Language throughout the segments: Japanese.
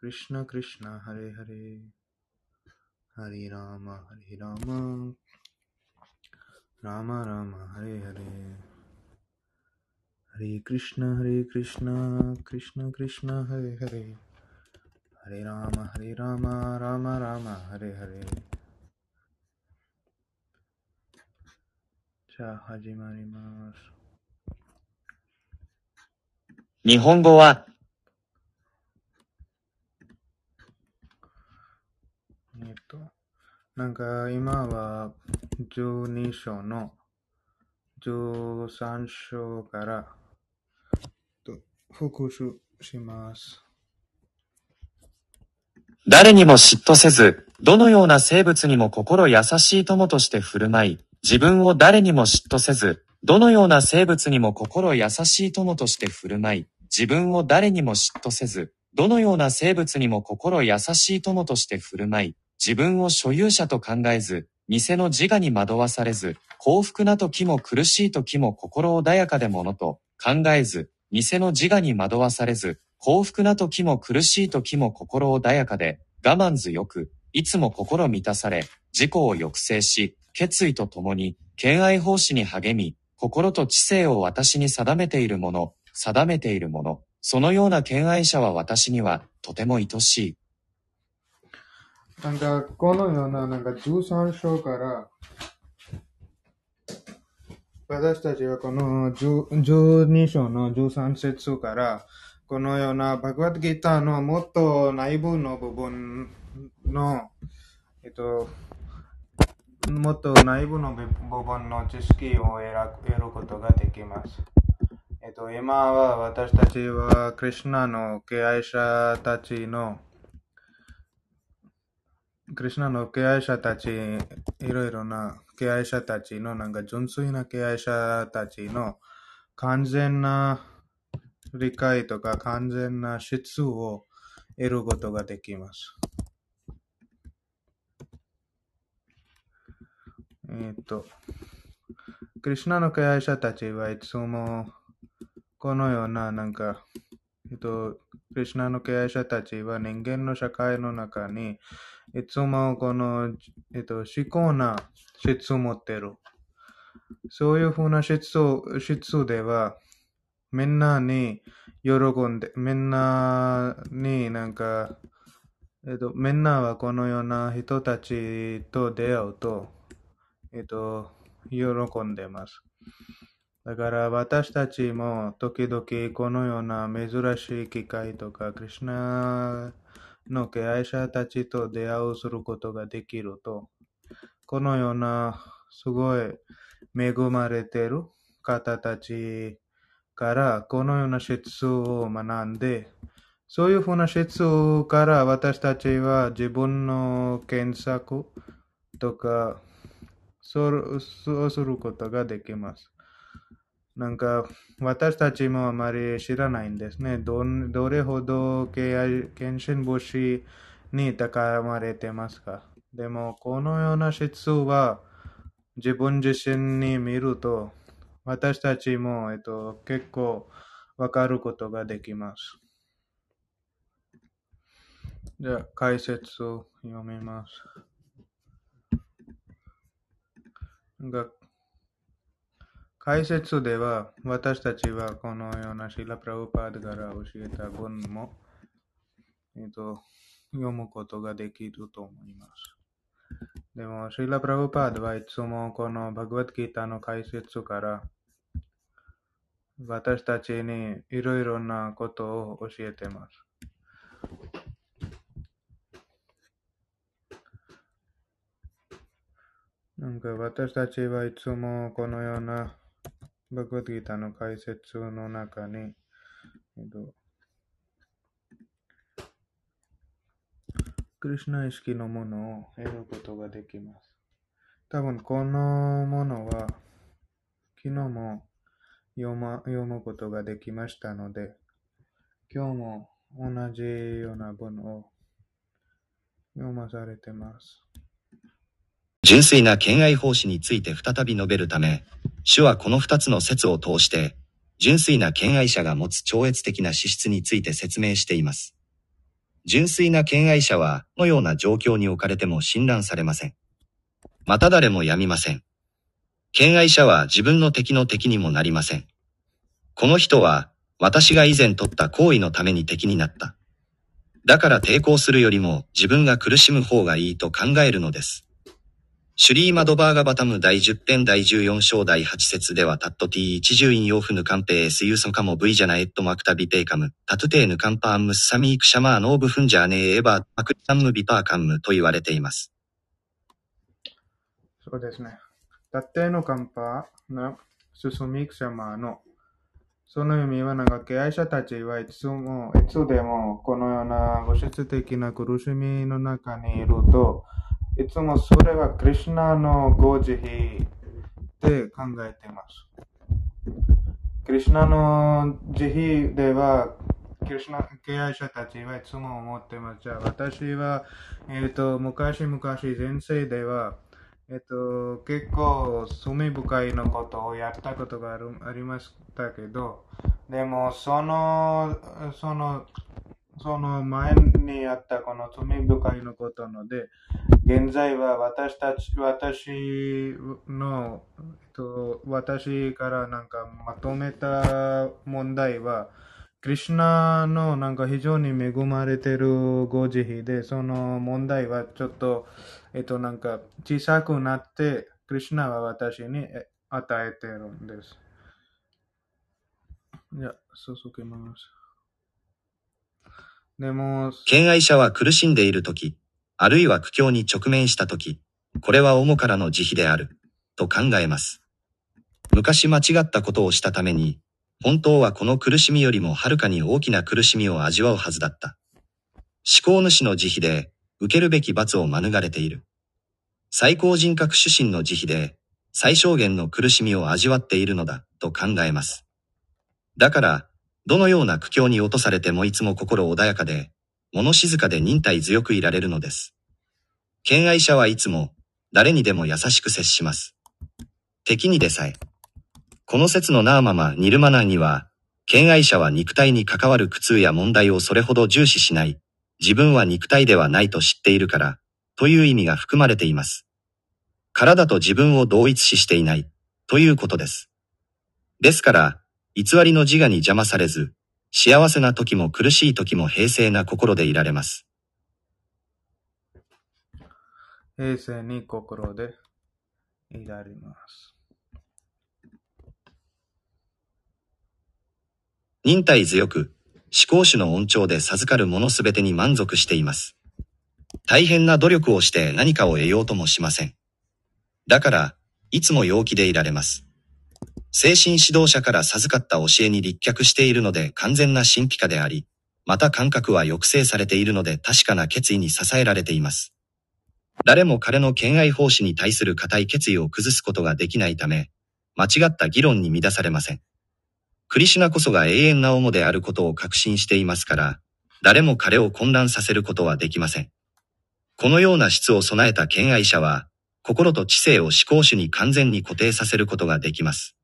Krishna Krishna Hare Hare Hare Rama Hare Rama Rama Rama Hare Hare Hare Krishna Hare Krishna Krishna Krishna Hare Hare Hare Rama Hare Rama Rama Rama Hare Hare じゃあ始まります。日本語は、えっと、なんか今は12章の13章から復習します。誰にも嫉妬せず、どのような生物にも心優しい友として振る舞い、自分を誰にも嫉妬せず、どのような生物にも心優しい友として振る舞い、自分を誰にも嫉妬せず、どのような生物にも心優しい友として振る舞い、自分を所有者と考えず、偽の自我に惑わされず、幸福な時も苦しい時も心穏やかでものと考えず、偽の自我に惑わされず、幸福な時も苦しい時も心穏やかで、我慢強く、いつも心満たされ、自己を抑制し、決意とともに、敬愛奉仕に励み、心と知性を私に定めているもの、定めているもの、そのような敬愛者は私にはとても愛しい。なんかこのようななんか13章から私たちはこの12章の13節からこのようなバグワッドギターのもっと内部の部分の、えっと、もっと内部の部分の知識を得ることができます。えっと、今は私たちはクリュナの敬愛者たちのクリュナの敬愛者たち、いろいろな敬愛者たちの、なんか純粋な敬愛者たちの完全な理解とか完全な質を得ることができます。えっと、クリュナの敬愛者たちはいつもこのような、なんか、えっと、クリュナの敬愛者たちは人間の社会の中に、いつもこの、えっと、思考な質を持ってる。そういうふうな質を質では、みんなに喜んで、みんなになんか、えっと、みんなはこのような人たちと出会うと、えっと、喜んでます。だから私たちも時々このような珍しい機会とか、クリュナの敬愛者たちと出会うすることができると、このようなすごい恵まれている方たちからこのような質を学んで、そういうふうな質から私たちは自分の検索とかそうすることができます。なんか私たちもあまり知らないんですね。どどれほど敬愛献身母子に高まれてますか？でもこのような質は自分自身に見ると私たちも、えっと、結構わかることができます。じゃあ解説を読みます。解説では、私たちはこのようなシーラ・プラウパードから教えた文も、えっと、読むことができると思います。でも、シーラ・プラウパードはいつもこのバグワッドギーターの解説から、私たちにいろいろなことを教えています。なんか私たちはいつもこのようなバグワッドギターの解説の中に、えっと、クリュナ意識のものを得ることができます。多分このものは昨日も読,、ま、読むことができましたので、今日も同じような文を読まされてます。純粋な敬愛奉仕について再び述べるため、主はこの二つの説を通して、純粋な敬愛者が持つ超越的な資質について説明しています。純粋な敬愛者は、のような状況に置かれても侵乱されません。また誰も病みません。敬愛者は自分の敵の敵にもなりません。この人は、私が以前取った行為のために敵になった。だから抵抗するよりも自分が苦しむ方がいいと考えるのです。シュリーマドバーガバタム第10編第14章第8節ではタット T10 引用フヌカンペースユーソカモ V ジャナエットマクタビペーカム、タトゥテーヌカンパームスサミークシャマーノーブフンジャーネーエバーマクタンムビパーカムと言われています。そうですね。タテのカンパーのススミークシャマーのその意味はなんか敬愛者たちはいつも、いつでもこのような物質的な苦しみの中にいると、いつもそれはクリシュナのご慈悲で考えています。クリシュナの慈悲では、クリシュナ敬愛者たちはいつも思ってます。じゃあ私は、えっ、と、昔々前世では、えっと、結構、罪深いのことをやったことがありましたけど、でも、その、その、その前にあったこの罪深いのことので、現在は私たち、私の、と、私からなんかまとめた問題は、クリシュナのなんか非常に恵まれてるご慈悲で、その問題はちょっと、えっとなんか小さくなって、クリシュナは私に与えてるんです。じゃあ、続けます。でも、敬愛者は苦しんでいるとき、あるいは苦境に直面したとき、これは主からの慈悲である、と考えます。昔間違ったことをしたために、本当はこの苦しみよりもはるかに大きな苦しみを味わうはずだった。思考主の慈悲で、受けるべき罰を免れている。最高人格主神の慈悲で、最小限の苦しみを味わっているのだ、と考えます。だから、どのような苦境に落とされてもいつも心穏やかで、物静かで忍耐強くいられるのです。敬愛者はいつも、誰にでも優しく接します。敵にでさえ。この説のナーママ・ニルマナーには、敬愛者は肉体に関わる苦痛や問題をそれほど重視しない、自分は肉体ではないと知っているから、という意味が含まれています。体と自分を同一視していない、ということです。ですから、偽りの自我に邪魔されず、幸せな時も苦しい時も平静な心でいられます。平静に心でいられます。忍耐強く、思考主の恩寵で授かるものすべてに満足しています。大変な努力をして何かを得ようともしません。だから、いつも陽気でいられます。精神指導者から授かった教えに立脚しているので完全な神秘家であり、また感覚は抑制されているので確かな決意に支えられています。誰も彼の敬愛奉仕に対する固い決意を崩すことができないため、間違った議論に乱されません。クリシュナこそが永遠な主であることを確信していますから、誰も彼を混乱させることはできません。このような質を備えた敬愛者は、心と知性を思考主に完全に固定させることができます。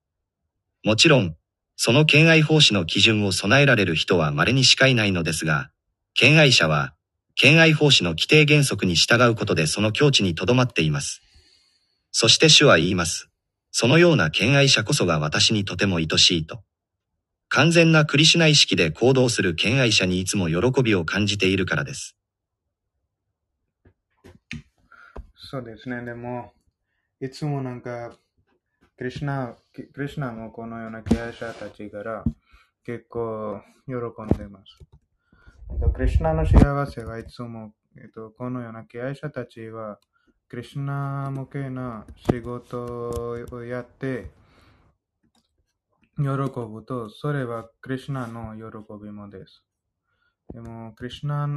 もちろん、その敬愛奉仕の基準を備えられる人は稀にしかいないのですが、敬愛者は、敬愛奉仕の規定原則に従うことでその境地にとどまっています。そして主は言います。そのような敬愛者こそが私にとても愛しいと。完全なクリシュナ意識で行動する敬愛者にいつも喜びを感じているからです。そうですね。でも、いつもなんか、クリシナ、クリシナもこのような敬愛者たちから結構喜んでます。えっと、クリシナの幸せはいつも、えっと、このような敬愛者たちは、クリシナ向けな仕事をやって、喜ぶと、それはクリシナの喜びもです。でも、クリシナ、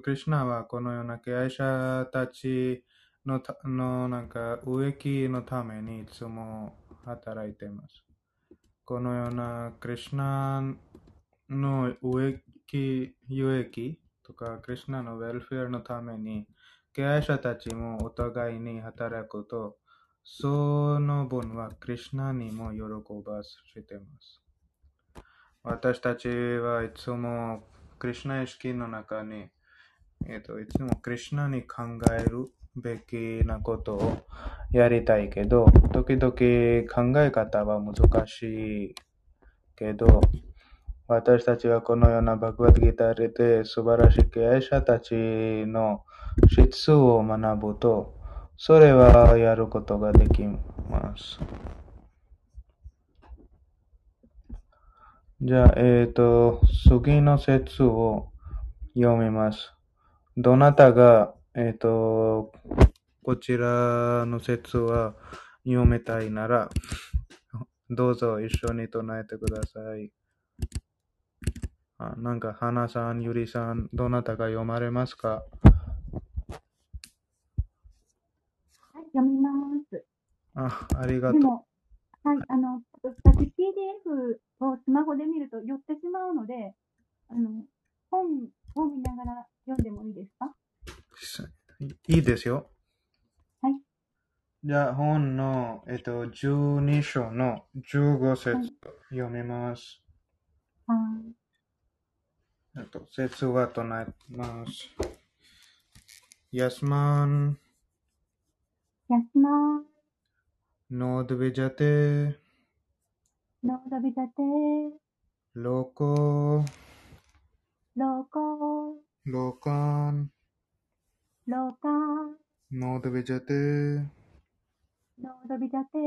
クリシナはこのような敬愛者たちのたのなんか植木のためにいつも働いています。このようなクリシナの植木、有益とかクリシナのウェルフェアのために敬愛者たちもお互いに働くと、その分はクリシナにも喜ばせています。私たちはいつもクリシュナ意識の中にえっ、と、いつもクリシュナに考えるべきなことをやりたいけど、時々考え方は難しいけど、私たちはこのようなバグワッドギターで素晴らしい経営者たちの質を学ぶと、それはやることができます。じゃあ、えっ、と、次の説を読みます。どなたが、えっ、と、こちらの説は読めたいなら、どうぞ一緒に唱えてください。あなんか、花さん、ゆりさん、どなたが読まれますか？はい、読みます。あ、ありがとう。でも、はい、あの、私 PDF をスマホで見ると寄ってしまうので、あの、本を見ながら読んでもいいですか？いいですよ。はい。じゃあ、本の、えっと、12章の15節はい読みます。はい。えっと、説は唱えます。ヤスマン、やすまノードビジャテ、のどびたて、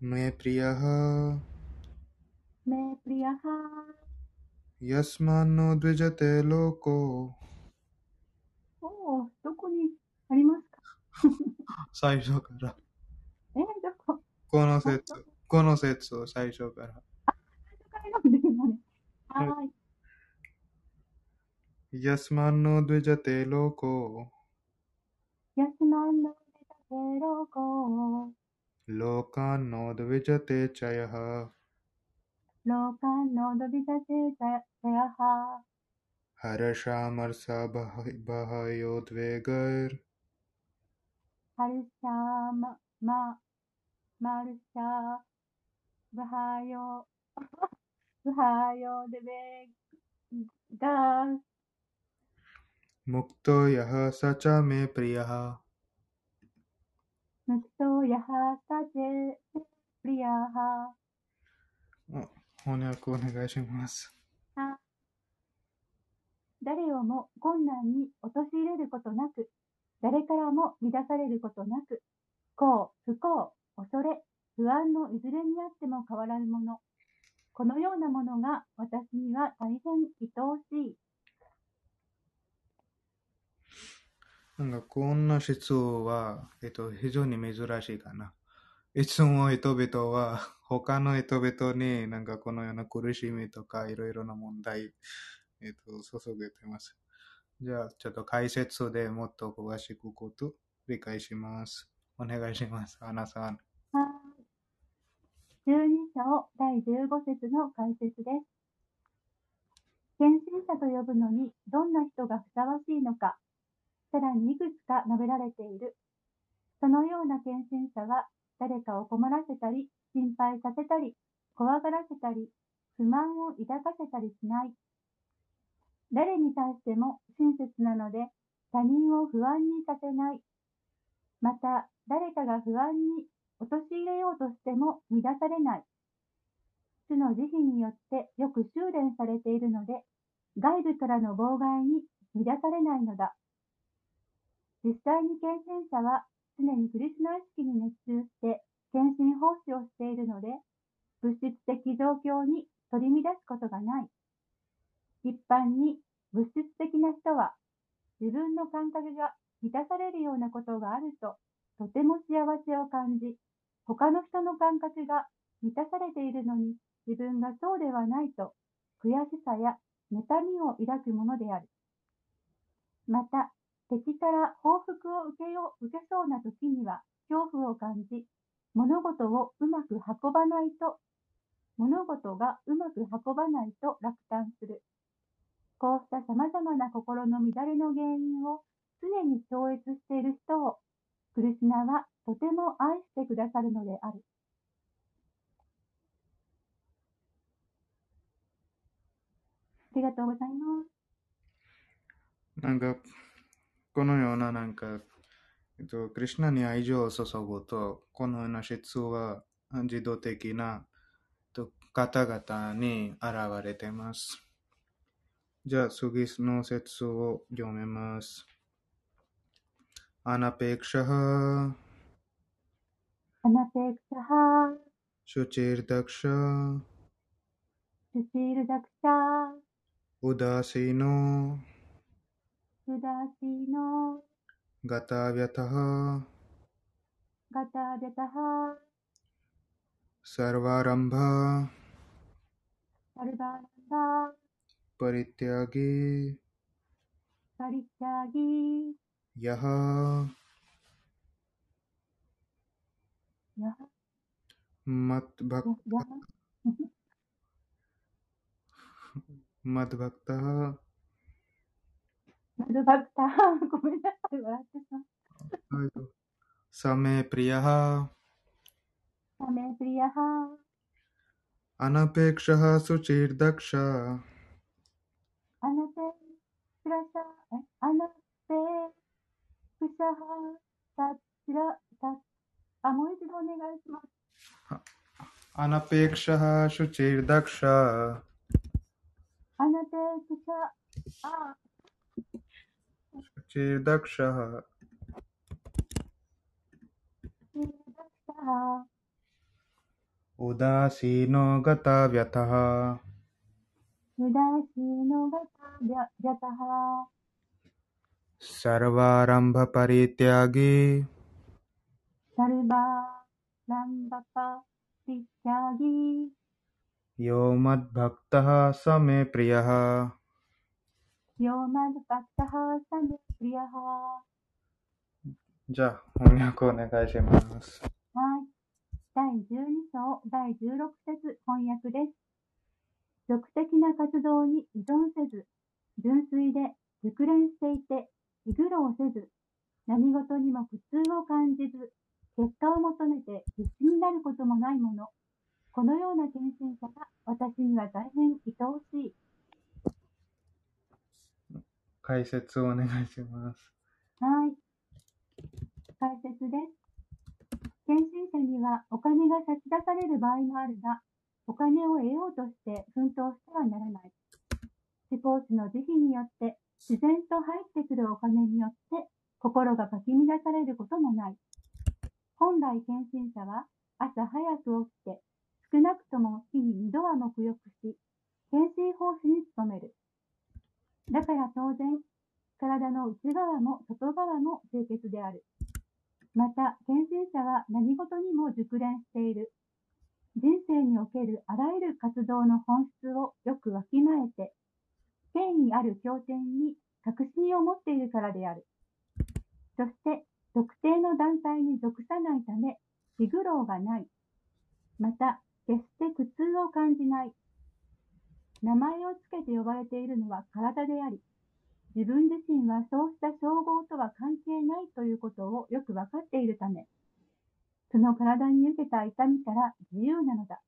メプリヤハ、めぷりやは、ヤスマンノードビジャテロコ。おお、どこにありますか最初から。え、どここの説、この説を最初から。最初から読んでるのね。はーい。 यस्मान्नोद्विजते लोको やすま लोकान्नोद्विजते च यः लोकान्नोद्विजते च यः हर्षामर्षभयोद्वेगैर् हर्षाम मर्षा भायो भायोद्वेग मुक्तो यः स च मे प्रियः। むくとやはさせ、ぷりやは、翻訳お願いします。は、誰をも困難に陥れることなく、誰からも乱されることなく、幸、不幸、恐れ、不安のいずれにあっても変わらぬもの。このようなものが私には大変愛おしい。なんかこんな質問は、えっと、非常に珍しいかな。いつも人々は他の人々になんかこのような苦しみとかいろいろな問題、えっと、注げてます。じゃあ、ちょっと解説でもっと詳しくこと理解します。お願いします。アナさん。はーい。12章第15節の解説です。献身者と呼ぶのにどんな人がふさわしいのか、さらにいくつか述べられている。そのような献身者は誰かを困らせたり、心配させたり、怖がらせたり、不満を抱かせたりしない。誰に対しても親切なので他人を不安にさせない。また、誰かが不安に陥れようとしても乱されない。主の慈悲によってよく修練されているので、外部からの妨害に乱されないのだ。実際に献身者は常にクリスナ意識に熱中して献身奉仕をしているので、物質的状況に取り乱すことがない。一般に物質的な人は自分の感覚が満たされるようなことがあるととても幸せを感じ、他の人の感覚が満たされているのに自分がそうではないと悔しさや妬みを抱くものである。また、敵から報復を受けよう受けそうな時には恐怖を感じ、物事をうまく運ばないと、物事がうまく運ばないと落胆する。こうした様々な心の乱れの原因を常に超越している人を、クリスナはとても愛してくださるのである。ありがとうございます。なんか、このようななんか、えっと、クリュナに愛情を注ぐと、このような質は自動的なえっと方々に現れています。じゃあ、次の説を読めます。アナペクシャハ、アナペクシャハ。シュチー、ルダクシャ。シュチールダクシャ。ハウダー、シノガタビャビャタハサルワランバパリティアギ、ー、サルバー、ランバパ、ピッチャーギー、ヨマッバクリヤハ、ーマルバク、リヤハじゃあ、翻訳お願いします。はい。第12章第16節翻訳です。俗的な活動に依存せず、純粋で熟練していて、気苦労せず、何事にも苦痛を感じず、結果を求めて必死になることもないもの。このような献身者が私には大変愛おしい。解説をお願いします。はい。解説です。献身者にはお金が差し出される場合もあるが、お金を得ようとして奮闘してはならない。思考地の慈悲によって自然と入ってくるお金によって心がかき乱されることもない。本来献身者は朝早く起きて少なくとも日に二度は沐浴し、献身奉仕に努める。だから当然、体の内側も外側も清潔である。また、献身者は何事にも熟練している。人生におけるあらゆる活動の本質をよくわきまえて、権威ある経典に確信を持っているからである。そして、特定の団体に属さないため、気苦労がない。また、決して苦痛を感じない。名前をつけて呼ばれているのは体であり、自分自身はそうした称号とは関係ないということをよくわかっているため、その体に受けた痛みから自由なのだ。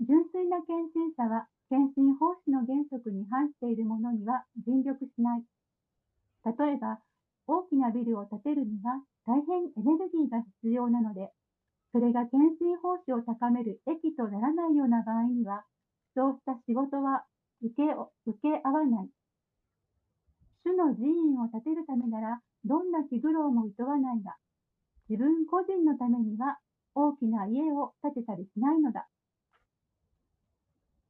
純粋な献身者は、献身奉仕の原則に反しているものには尽力しない。例えば、大きなビルを建てるには大変エネルギーが必要なので、それが献身奉仕を高める益とならないような場合には、そうした仕事は受け受け合わない。主の寺院を建てるためなら、どんな気苦労も厭わないが、自分個人のためには大きな家を建てたりしないのだ。あ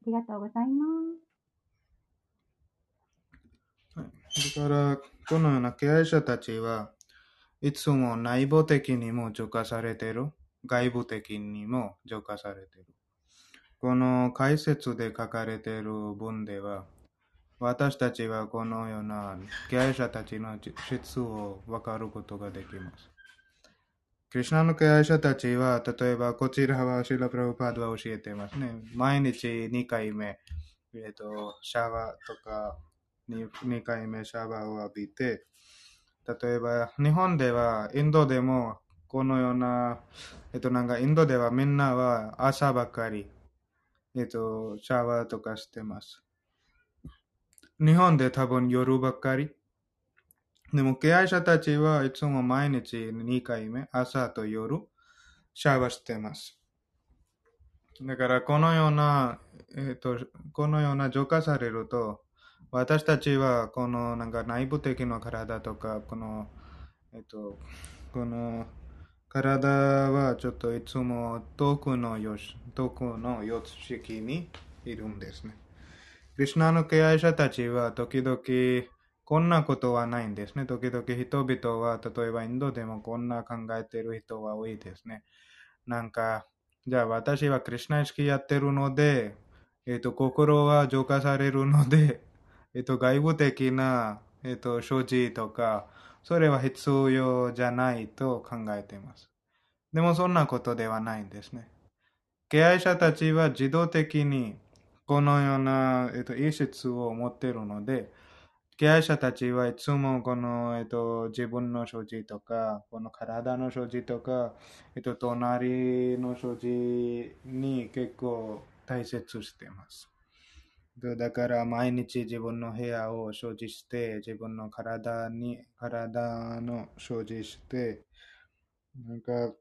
りがとうございます。だから、このような経営者たちはいつも内部的にも除化されてる。外部的にも浄化されてる。この解説で書かれている文では、私たちはこのような経営者たちの質を分かることができます。クリュナの敬愛者たちは、例えばこちらはシーラ・プラブパードは教えていますね。毎日2回目、えっと、シャワーとか 2, 2回目シャワーを浴びて、例えば日本では、インドでもこのような、えっと、なんかインドではみんなは朝ばかり、えっと、シャワーとかしてます。日本で多分夜ばっかり。でも、敬愛者たちはいつも毎日2回目、朝と夜、シャワーしてます。だから、このような、えっ、と、このような浄化されると、私たちは、このなんか内部的な体とか、この、えっ、と、この体はちょっといつも遠くのよし、遠くの様式にいるんですね。クリュナの敬愛者たちは時々こんなことはないんですね。時々人々は、例えばインドでもこんな考えている人は多いですね。なんか、じゃあ私はクリュナ意識やってるので、えっ、と、心は浄化されるので、えっ、と、外部的な、えっ、と、所持とか、それは必要じゃないと考えています。でもそんなことではないんですね。敬愛者たちは自動的にこのような、えっと、意識を持っているので、敬愛者たちはいつもこの、えっと、自分の所持とか、この体の所持とか、えっと、隣の所持に結構大切しています。だから毎日自分の部屋を掃除して、自分の体に、体の掃除して、なんか、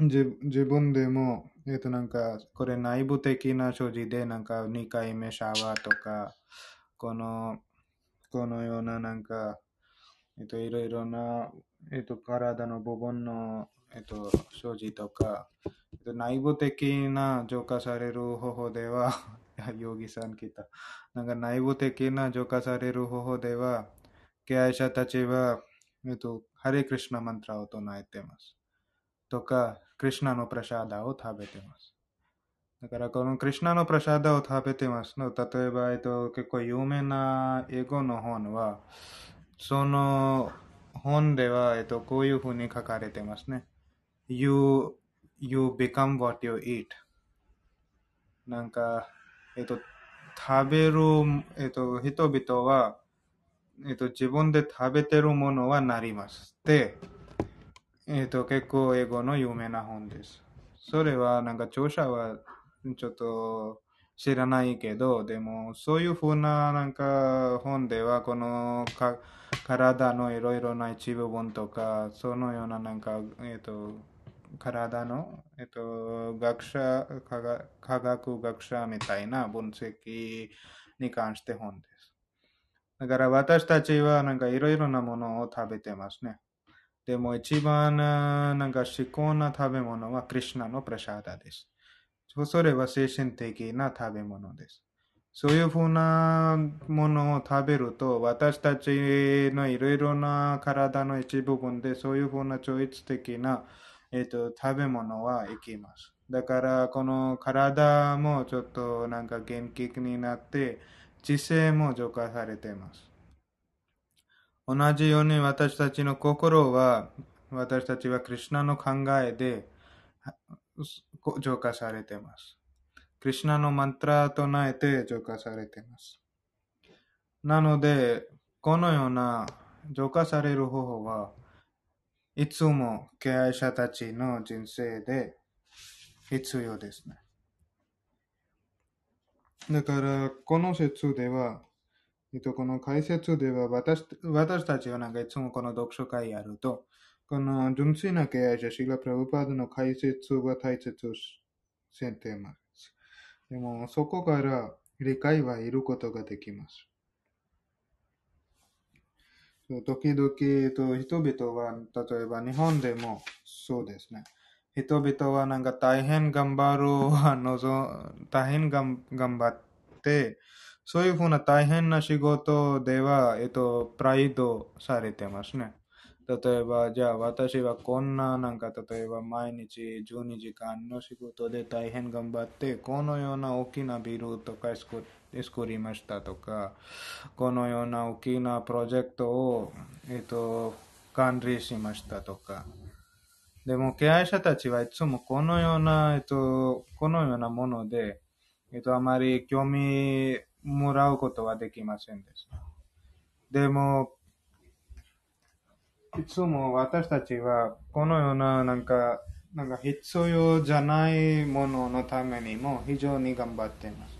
自自分でも、えっとなんか、これ内部的な所持で、なんか2回目シャワーとか、この、このようななんか、えっと、いろいろな、えっと、体の部分の、えっと、所持とか、えっと、内部的な浄化される方法では、ヨギさん来た。なんか内部的な浄化される方法では、敬愛者たちは、えっと、ハレクリシナマントラを唱えてます。とか、クリシナのプラシャダを食べてます。だから、このクリシナのプラシャダを食べてますの。例えば、えっと、結構有名な英語の本は、その本では、えっと、こういうふうに書かれてますね。You, you become what you eat. なんか、えっと、食べる、えっと、人々は、えっと、自分で食べてるものはなります。で、えっと、結構英語の有名な本です。それは、なんか著者はちょっと知らないけど、でも、そういうふうな、なんか本では、このか体のいろいろな一部分とか、そのような、なんか、えっと、体の、えっと、学者科学、学者みたいな分析に関して本です。だから私たちはなんかいろいろなものを食べてますね。でも一番なんか至高な食べ物はクリシナのプラシャーダです。それは精神的な食べ物です。そういうふうなものを食べると、私たちのいろいろな体の一部分で、そういうふうな超越的な、えっと、食べ物は生きます。だから、この体もちょっとなんか元気になって、知性も浄化されています。同じように私たちの心は、私たちはクリュナの考えで浄化されています。クリュナのマントラと唱えて浄化されています。なので、このような浄化される方法はいつも敬愛者たちの人生で必要ですね。だから、この説では、えっと、この解説では私、私たちはなんかいつもこの読書会やると、この純粋な敬愛者、シーラ・プラブパードの解説は大切しています。でも、そこから理解はいることができます。時々、と、人々は、例えば日本でもそうですね。人々はなんか大変頑張るは望、大変頑張って、そういうふうな大変な仕事では、えっと、プライドされてますね。例えば、じゃあ私はこんな、なんか例えば毎日12時間の仕事で大変頑張って、このような大きなビルとか作って作りましたとか、このような大きなプロジェクトを、えっと、管理しましたとか。でも、敬愛者たちはいつもこのような、えっと、このようなもので、えっと、あまり興味もらうことはできませんでした。でも、いつも私たちは、このような、なんか、なんか必要じゃないもののためにも非常に頑張っています。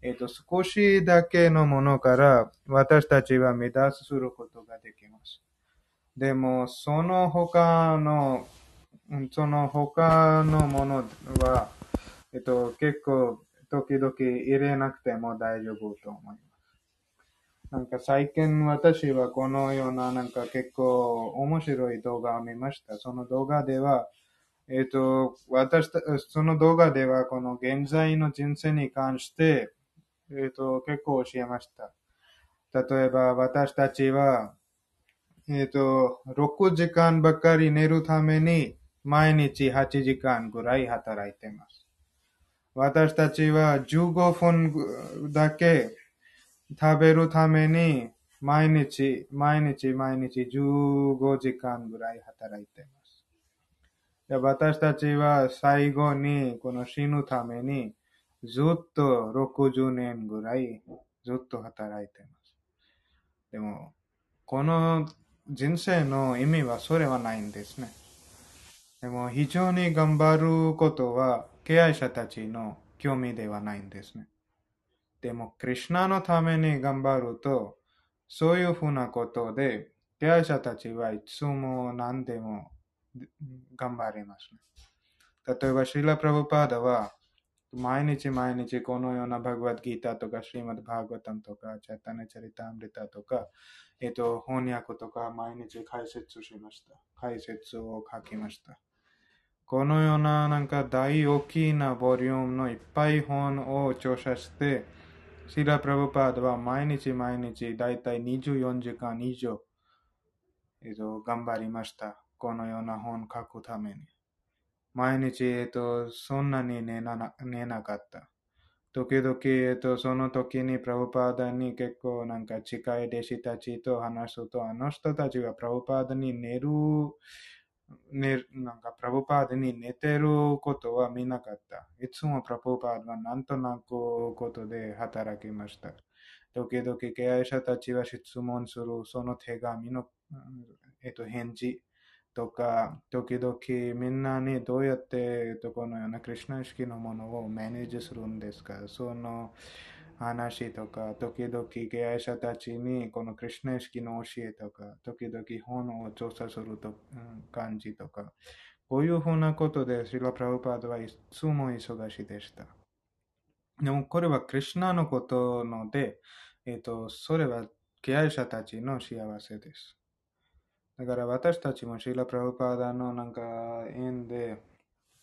えっ、と、少しだけのものから私たちは目指することができます。でも、その他の、その他のものは、えっと、結構、時々入れなくても大丈夫と思います。なんか最近私はこのようななんか結構面白い動画を見ました。その動画では、えっ、と、私た、その動画ではこの現在の人生に関して、えっ、と、結構教えました。例えば私たちは、えっ、と、6時間ばかり寝るために毎日8時間ぐらい働いてます。私たちは15分だけ食べるために毎日、毎日、毎日15時間ぐらい働いてます。私たちは最後にこの死ぬためにずっと60年ぐらいずっと働いてます。でも、この人生の意味はそれはないんですね。でも非常に頑張ることは敬愛者たちの興味ではないんですね。でも、クリュナのために頑張ると、そういうふうなことで、敬愛者たちはいつも何でも頑張りますね。例えば、シーラ・プラブパーダは、毎日毎日このようなバグワッドギータとか、シーマッド・バーガタンとか、チャタネ・チャリタ・ムリタとか、えっと、翻訳とか毎日解説しました。解説を書きました。このようななんか大大きなボリュームのいっぱい本を著者して、シーラ・プラブパードは毎日毎日だいたい24時間以上、えっと、頑張りました。このような本を書くために。毎日、えっと、そんなに寝な寝なかった。時々、えっと、その時にプラブパーダに結構なんか近い弟子たちと話すと、あの人たちがプラブパーダに寝る、ね、なんかプラブパーダに寝てることは見なかった。いつもプラブパーダはなんとなくことで働きました。時々敬愛者たちは質問するその手紙の、えっと、返事とか、時々みんなにどうやって、このようなクリュナ意識のものをマネージするんですかその話とか、時々敬愛者たちにこのクリュナ意識の教えとか、時々本を調査すると、うん感じとか、こういうふうなことでシラ・プラブパードはいつも忙しいでした。でもこれはクリュナのことので、えっと、それは敬愛者たちの幸せです。だから私たちもシーラ・プラブパーダのなんか縁で、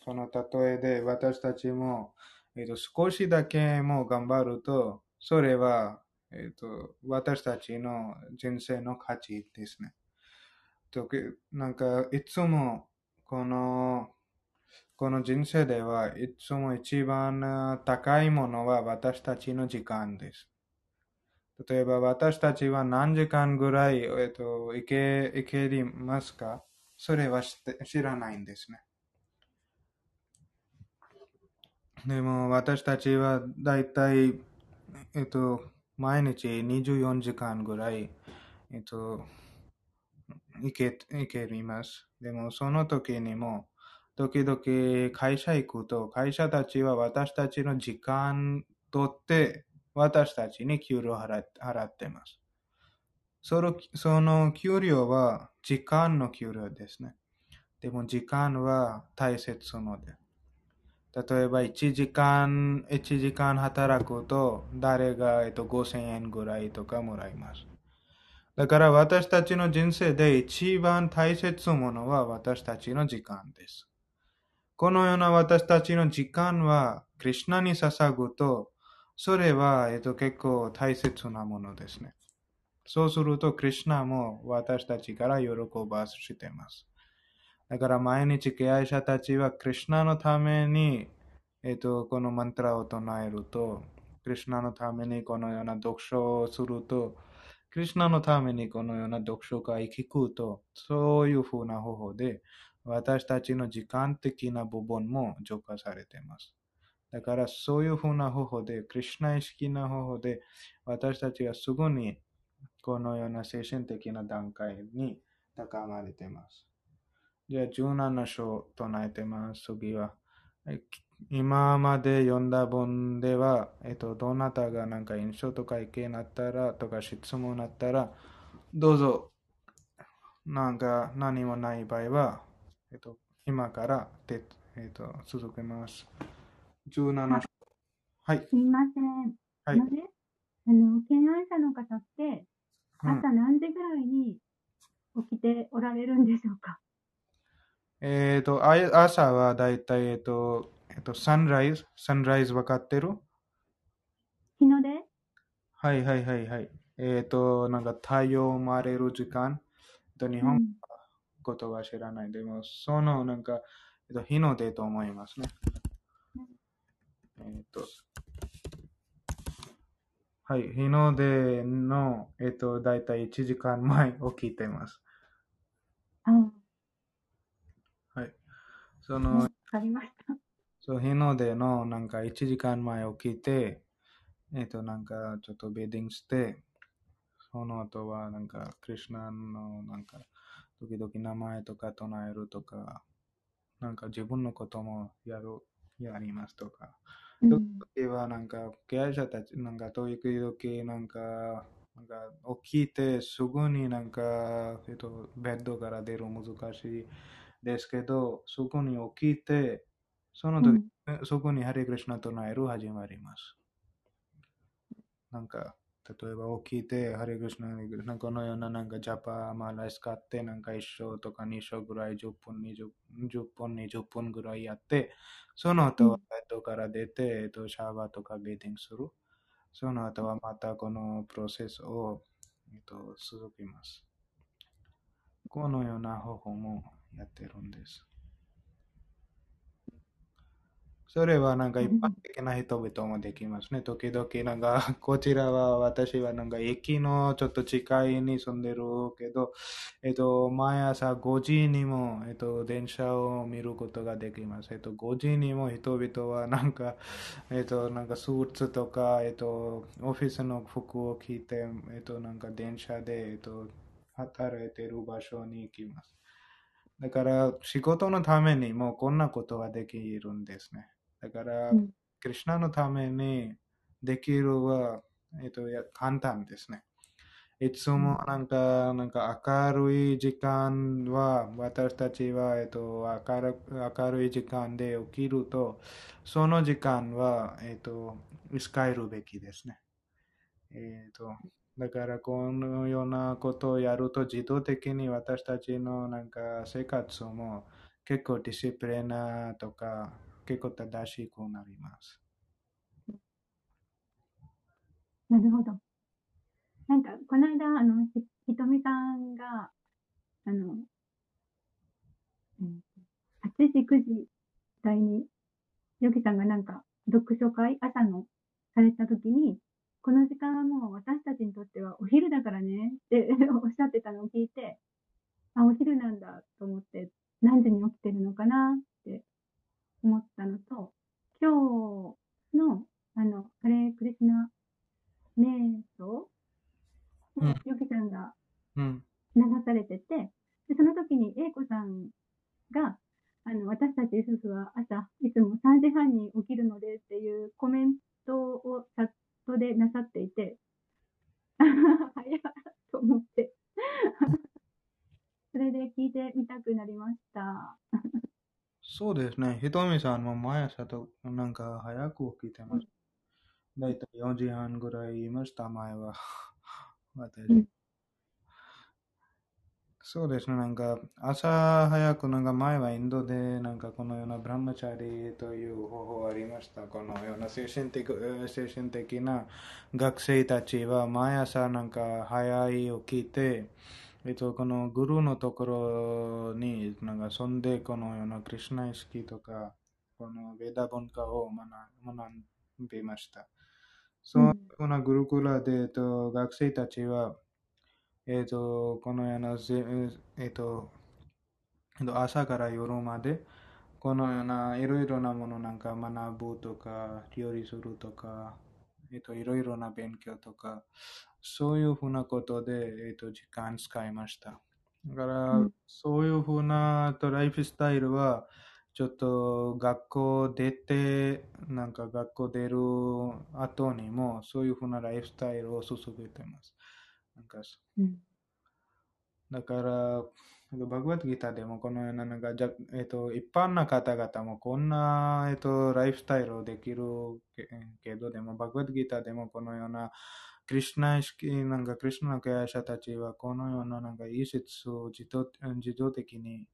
その例えで私たちも、えっと、少しだけも頑張ると、それは、えっと、私たちの人生の価値ですね。となんか、いつも、この、この人生ではいつも一番高いものは私たちの時間です。例えば私たちは何時間ぐらい、えっと、生け、生けりますか？それは知って知らないんですね。でも私たちはだいたい、えっと、毎日24時間ぐらい、えっと、生け、生けります。でもその時にも、時々会社行くと、会社たちは私たちの時間とって、私たちに給料払っ払っています。そのその給料は時間の給料ですね。でも時間は大切なので。例えば1時間、1時間働くと誰が、えっと、5000円ぐらいとかもらいます。だから私たちの人生で一番大切なものは私たちの時間です。このような私たちの時間はクリュナに捧ぐと、それは、えっと、結構大切なものですね。そうすると、クリュナも私たちから喜ばしています。だから毎日敬愛者たちはクリュナのために、えっと、このマントラを唱えると、クリュナのためにこのような読書をすると、クリュナのためにこのような読書会聞くと、そういうふうな方法で、私たちの時間的な部分も浄化されています。だからそういうふうな方法で、クリュナ意識な方法で、私たちがすぐにこのような精神的な段階に高まれています。じゃあ17章唱えてます。次は。今まで読んだ本では、えっと、どなたがなんか印象とか意見あったらとか質問あったら、どうぞ、なんか何もない場合は、えっと、今から、えっと、続けます。17章。はい。すみません。はいあのね、あの、敬愛者の方って、うん朝何時ぐらいに起きておられるんでしょうか、えっと、あい朝はだいたい、えっと、えっと、サンライズ、サンライズ分かってる？日の出？はいはいはいはい。えっと、なんか太陽生まれる時間？えっと、日本うんことは知らない。でも、そのなんか、えっと、日の出と思いますね。えっと、はい、日の出の、えっと、だいたい1時間前起きてます。あはい。そあ、の、わかりました。そう、日の出のなんか1時間前起きて、えっと、なんかちょっとベーディングして、その後はなんか、クリュナのなんか、時々名前とか唱えるとか、なんか自分のこともやる、やりますとか。うん時はなんか、経営者たち、なんか、時々なんか、なんか起きてすぐになんか、えっと、ベッドから出る難しいですけど、すぐに起きて、その時、そこにハレクリシナ唱える始まります。なんか、例えば起きて、ハレクリシナ、なんかこのようななんかジャパマラ使って、なんか1章とか2章ぐらい10分、20, 10分、20分ぐらいやって、その後はベッドから出て、えっと、シャワーとかベーディングする。その後はまたこのプロセスを、えっと、続きます。このような方法もやってるんです。それはなんか一般的な人々もできますね。時々なんか、こちらは私はなんか駅のちょっと近いに住んでるけど、えっと、毎朝5時にも、えっと、電車を見ることができます。えっと、5時にも人々はなんか、えっと、なんかスーツとか、えっと、オフィスの服を着て、えっと、なんか電車で、えっと、働いてる場所に行きます。だから、仕事のためにもこんなことができるんですね。だから、うんクリュナのためにできるは、えっと、や簡単ですね。いつもなんか、なんか明るい時間は、私たちは、えっと、明る明るい時間で起きると、その時間は、えっと、使えるべきですね。えっと、だから、このようなことをやると、自動的に私たちのなんか生活も結構ディシプリナーとか、結構正しくなります。なるほど。なんか、この間、あの、ひひとみさんが、あの、うん8時、9時台に、ヨギさんがなんか、読書会、朝の、された時に、この時間はもう私たちにとってはお昼だからねっておっしゃってたのを聞いて、あ、お昼なんだと思って、何時に起きてるのかなって思ったのと、今日の、あの、ハレークリシナ瞑想をうんヨギさんがうん。流されてて、でその時に英子さんが、あの、私たち夫婦は朝、いつも3時半に起きるのでっていうコメントをチャットでなさっていて、早いと思って、それで聞いてみたくなりました。そうですね。ひとみさんも毎朝となんか早く起きてます。だいたい4時半ぐらいいました、前は。私。うんそうですね。なんか朝早く、なんか前はインドでなんかこのようなブランマチャリという方法ありました。このような精神的えー精神的な学生たちは毎朝なんか早い起きて、えっと、このグルーのところになんかそんでこのようなクリュナ意識とかこのベーダ文化を学学んでいました。そのようなグルクラで、えっと、学生たちは、えっと、このようなぜ、えっと、えっと朝から夜まで、このようないろいろなものなんか学ぶとか、料理するとか、えっと、いろいろな勉強とか、そういうふうなことで、えっと、時間使いました。だから、うんそういうふうなとライフスタイルは、ちょっと学校出て、なんか学校出る後にも、そういうふうなライフスタイルを進めてます。なんかうん。だから、バグワッドギターでもこのような、なんかじゃ、えっと、一般な方々もこんな、えっと、ライフスタイルをできるけけど、でもバグワッドギターでもこのような、クリシュナ意識、なんかクリシュナの敬愛者たちはこのような、なんかいい説を自動自動的に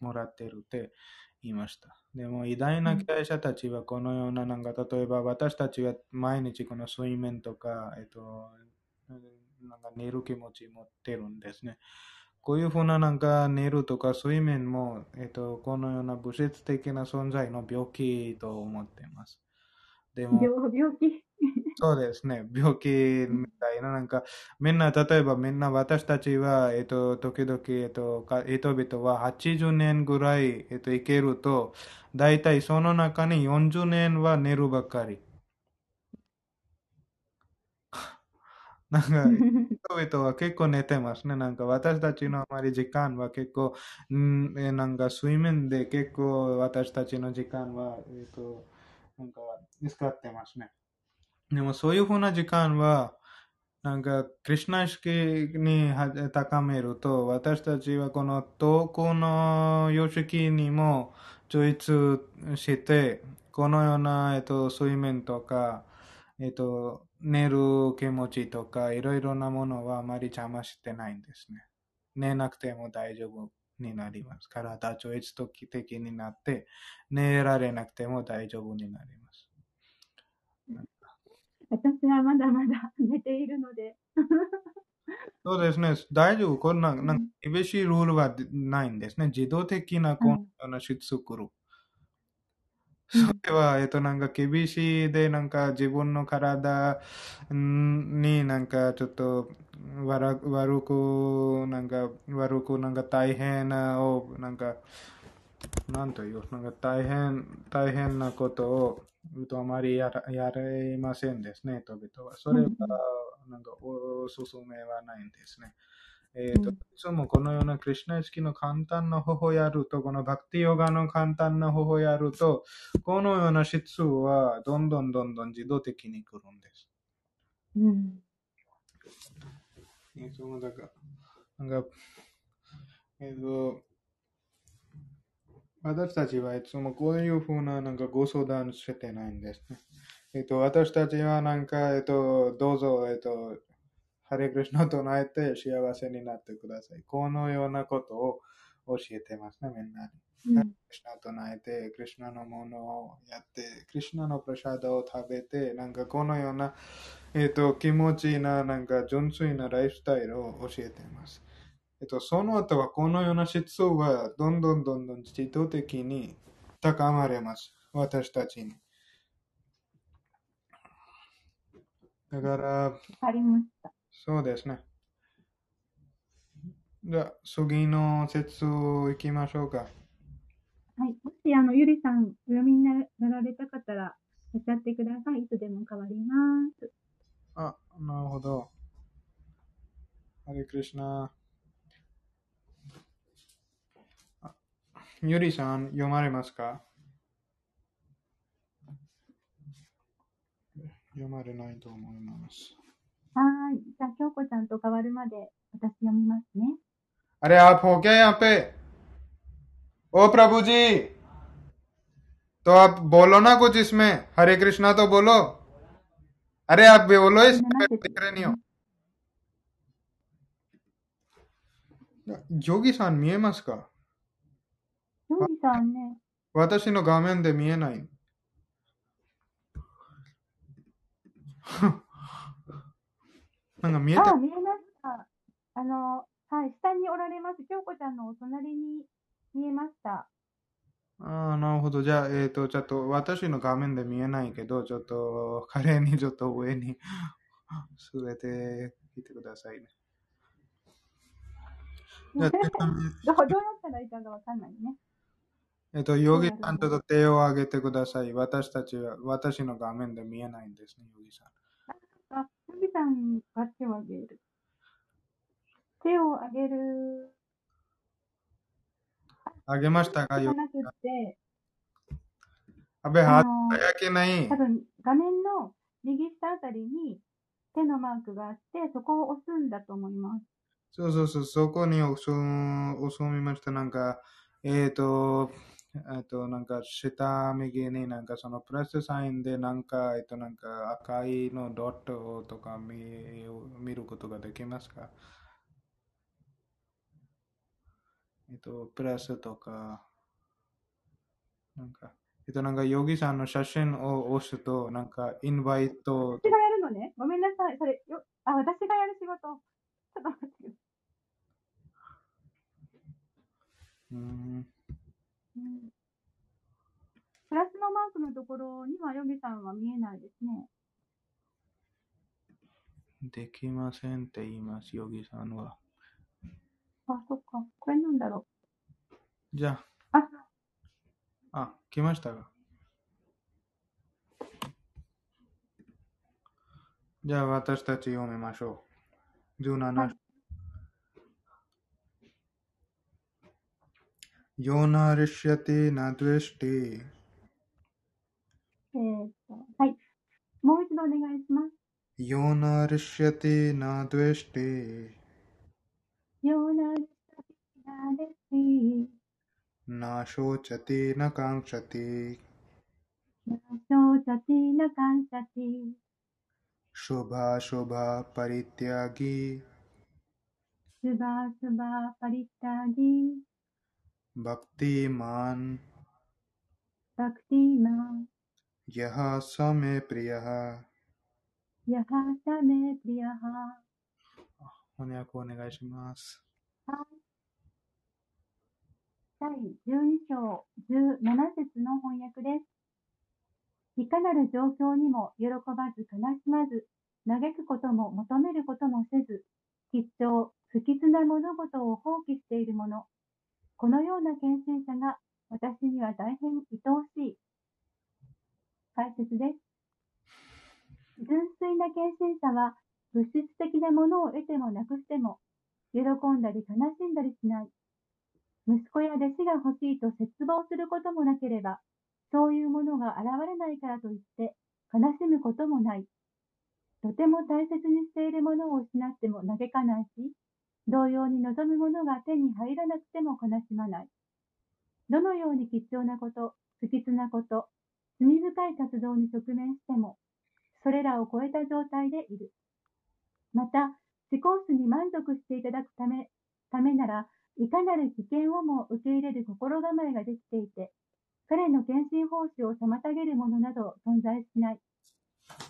もらっているって言いました。でも偉大な敬愛者たちはこのような、なんか例えば私たちは毎日この睡眠とか、えっと、なんか寝る気持ち持ってるんですね。こういうふうななんか寝るとか睡眠も、えっと、このような物質的な存在の病気と思っています。でも、病病気。そうですね。病気みたいな、なんか、みんな、例えばみんな私たちは、えっと、時々、えっと、か人々は80年ぐらい、えっと、生きると、大体その中に40年は寝るばかり。なんか、人々は結構寝てますね。なんか私たちのあまり時間は結構、んえなんか睡眠で結構私たちの時間は、えっと、なんか使ってますね。でもそういうふうな時間は、なんか、クリュナ意識に高めると、私たちはこの遠くの様式にも超越して、このような、えっと、睡眠とか、えっと、寝る気持ちとか、いろいろなものはあまり邪魔してないんですね。寝なくても大丈夫になります。体超越的になって、寝られなくても大丈夫になります。私はまだまだ 寝ているので。そうですね。大丈夫？こんな、なんか厳しいルールはないんですね。自動的なこのような出力。それは、えっと、なんか厳しいで、なんか自分の体になんかちょっと悪悪く、なんか悪く、なんか大変なを、なんか、なんという、なんか大変、大変なことを、とあまりやらやれませんですね、人々は。それは、なんかおすすめはないんですね。えっ、と、いつもこのようなクリュナ意識の簡単な方法をやると、このバクティヨガの簡単な方法をやると、このような質はどんどんどんどん自動的に来るんです。うん。いつもだから、なんか、えっ、と、私たちはいつもこういうふうななんかご相談してないんですね。えっ、と、私たちはなんか、えっ、と、どうぞ、えっ、と、ハレクリシナを唱えて幸せになってください。このようなことを教えてますね、みんなに。うん。クリシナを唱えて、クリシナのものをやって、クリシナのプラシャダを食べて、なんかこのような、えっ、と、気持ちいいな、なんか純粋なライフスタイルを教えています。えっと、その後はこのような質はどんどんどんどん自動的に高まれます。私たちに。だから、わかりました。そうですね。じゃあ、次の説行きましょうか。はい。もし、あの、ゆりさん、お読みになられた方ら、おっしゃってください。いつでも変わります。あ、なるほど。ハレクリシナ。ゆりさん、読まれますか読まれないと思います。はーい。じゃあ、京子ちゃんと変わるまで、私読みますね。 अरे आप हो क्या यहाँ पे ओ प्रभु जी तो आप बोलो ना कुछ इसमें हरे कृष्णा तो बोलो अरे आप भी बोलो इसमें7 दिख रहे नहीं हो ヨギさん見えますか ヨギさんね、私の画面で見えない。なんか見えてあ、見えました。あの、はい、下におられます。京子ちゃんのお隣に見えました。ああ、なるほど。じゃあ、えっ、と、ちょっと私の画面で見えないけど、ちょっと彼にちょっと上に 据えてきてくださいね。どうやったらいいかがわかんないね。えっと、ヨギさんちょっと手を挙げてください。私たちは、私の画面で見えないんですね、ヨギさん。あ、ヨギさんが手を挙げる。手を挙げる挙げましたか、ヨギじゃなくて、アベハ、あの早けない多。分画面の右下あたりに手のマークがあって、そこを押すんだと思います。そうそうそう、そこに押す押すみました。なんか、えっ、と、えっと、なんか、下右になんかそのプラスサインでなんか、えっと、なんか赤いのドットとか見見ることができますか？えっと、プラスとか、なんか、えっと、なんか、ヨギさんの写真を押すと、なんか、インバイト私がやるのね？ごめんなさい。それ、よあ、私がやる仕事。ちょっと待ってくださうーん、い。うんプラスのマークのところにはヨギさんは見えないですね。できませんって言います、ヨギさんは。あ、そっか。これなんだろじゃう。あ、あ、あ、来ましたが。じゃあ私たち読みましょう。17はいयो न हृष्यति न द्वेष्टि。えーっと、はい。もう一度お願いします。यो न हृष्यति न द्वेष्टि。यो न हृष्यति न द्वेष्टि न शोचति न काङ्क्षति。ナショチャティナカンシャティシュバシュバパリティアギ。シュバシュバパリタギバクティマン。バクティマンヤハサメプリヤハ。ヤハサメプリヤハ翻訳お願いします。第12章17節の翻訳です。いかなる状況にも喜ばず悲しまず、嘆くことも求めることもせず、吉祥、不吉な物事を放棄している者、このような献身者が私には大変愛おしい。解説です。純粋な献身者は、物質的なものを得てもなくしても、喜んだり悲しんだりしない。息子や弟子が欲しいと絶望することもなければ、そういうものが現れないからといって悲しむこともない。とても大切にしているものを失っても嘆かないし、同様に望むものが手に入らなくても悲しまない。どのように貴重なこと、不吉なこと、罪深い活動に直面しても、それらを超えた状態でいる。また、思考室に満足していただくため、ためなら、いかなる危険をも受け入れる心構えができていて、彼の献身奉仕を妨げるものなど存在しない。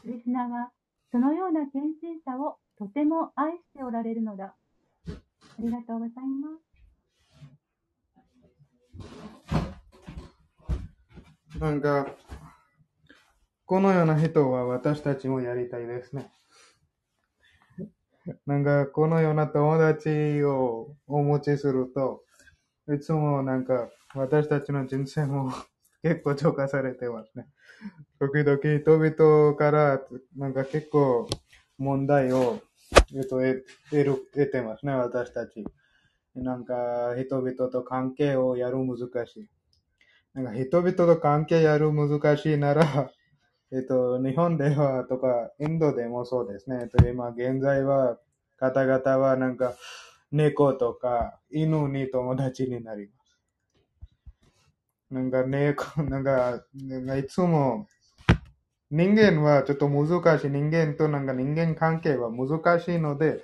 クリスナは、そのような献身者をとても愛しておられるのだ。ありがとうございます。なんか、このような人は私たちもやりたいですね。なんか、このような友達をお持ちすると、いつもなんか、私たちの人生も 結構浄化されてますね。時々人々からなんか結構問題を、と、得得る得てますね、私たち。なんか、人々と関係をやる難しい。なんか人々と関係やる難しいなら、えっと、日本ではとか、インドでもそうですね。えっと、今現在は、方々はなんか、猫とか犬に友達になります。なんか猫、なんか、なんかいつも、人間はちょっと難しい。人間となんか人間関係は難しいので、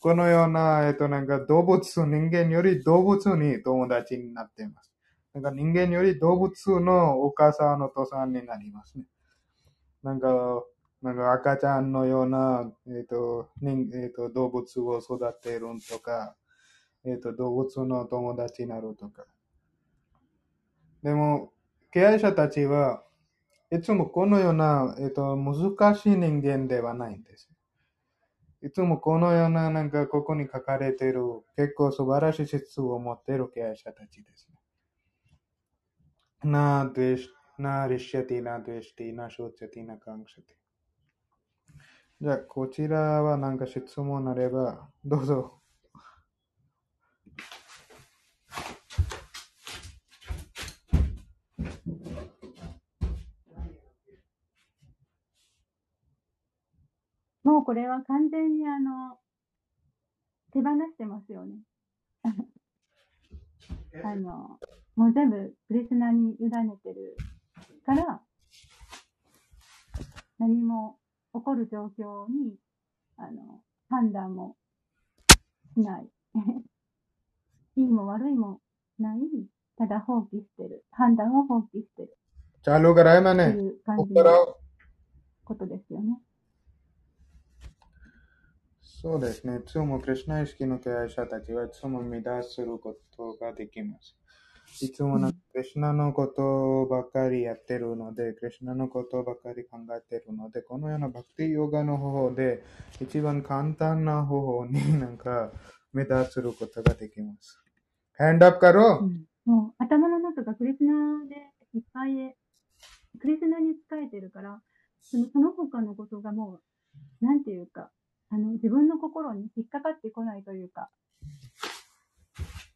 このような、えっと、なんか動物、人間より動物に友達になっています。なんか人間より動物のお母さん、お父さんになりますね。なんか、なんか赤ちゃんのような、えっ、と、人えっ、と、動物を育てるとか、えっ、と、動物の友達になるとか。でも、経営者たちはいつもこのような、えっ、と、難しい人間ではないんです。いつもこのようななんかここに書かれている結構素晴らしい質を持っている経営者たちですね。な、ドゥエシ、な、リシャティ、な、ドゥエシティ、な、ショチャティ、な、カンクシャティ。じゃあ、こちらはなんか質問あれば、どうぞ。もうこれは完全にあの、手放してますよね。あの、もう全部クリスナに委ねてるから、何も起こる状況に、あの、判断もしない。いいも悪いもない。ただ放棄してる。判断を放棄してる。 चालू कराए と मैंने いう感じ ऊपर の आओ ことですよね。 そうですね。いつもクリシナ意識の経営者たちはいつも乱することができます。いつもなんかクリシナのことばかりやってるので、クリシナのことばかり考えてるので、このようなバクティヨガの方法で一番簡単な方法になんか乱することができます。ハンドアップかろうんもう頭の中がクリスナでいっぱいで、クリスナに仕えてるから、そのその他のことがもう、なんていうか、あの、自分の心に引っかかってこないというか、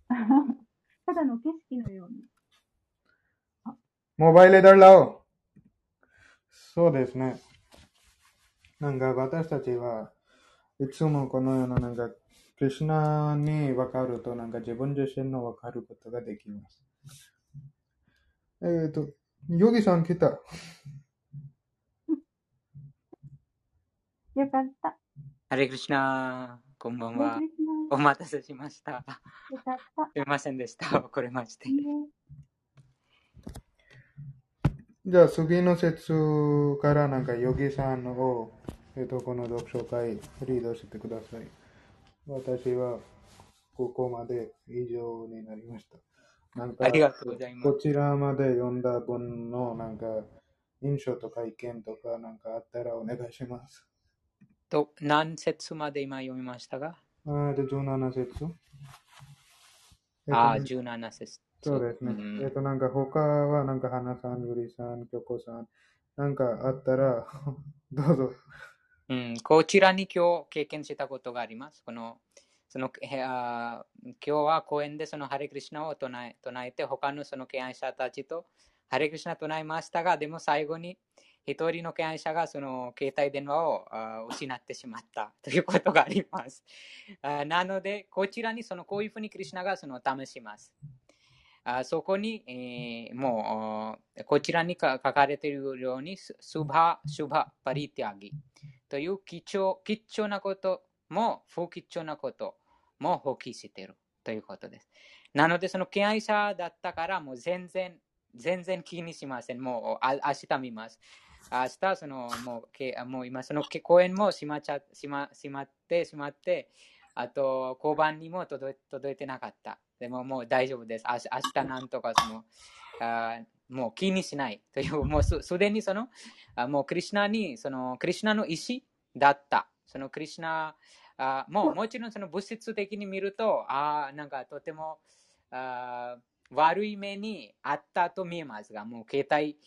ただの景色のように。モバイルでラオそうですね。なんか私たちはいつもこのようななんかクリシナに分かるとなんか自分自身の分かることができます。えっ、と、ヨギさん来た。よかった。ハレクリシナ、こんばんはお待たせしました。すいませんでした。遅れましてじゃあ次の説からなんかヨギさんを、えっ、と、この読書会リードしてください。私はここまで以上になりました。なんかありがとうございますこちらまで読んだ文のなんか印象とか意見とかなんかあったらお願いします。と、何節まで今読みましたが？あーで、17節。えっとああ、17節。そうですね。んえっと、なんか他はなんか花さん、ゆりさん、きょこさん、なんかあったら どうぞ。うん、こちらに今日経験したことがあります。このそのへあー今日は公園でそのハレクリシナを唱え唱えて、他のその敬愛者たちとハレクリシナ唱えましたが、でも最後に一人の敬愛者がその携帯電話を失ってしまった ということがあります。なので、こちらにそのこういうふうにクリシナがその試します。あそこに、えーもうこちらに書かれているように、ススバ、シュバ、パリティアギという貴重貴重なことも不貴重なことも放棄しているということです。なので、その敬愛者だったからもう全然、全然気にしません。もう明日見ます。明日、そのもうけもう今、その公園も閉まっちゃ閉ま閉まってしまって、あと、交番にも届い届いてなかった。でももう大丈夫です。明日明日なんとかそのあもう気にしないという、もうすすでにそのあもうクリシナに、そのクリシナの意思だった。そのクリシナ、あもうもちろんその物質的に見ると、ああ、なんかとてもあ悪い目にあったと見えますが、もう携帯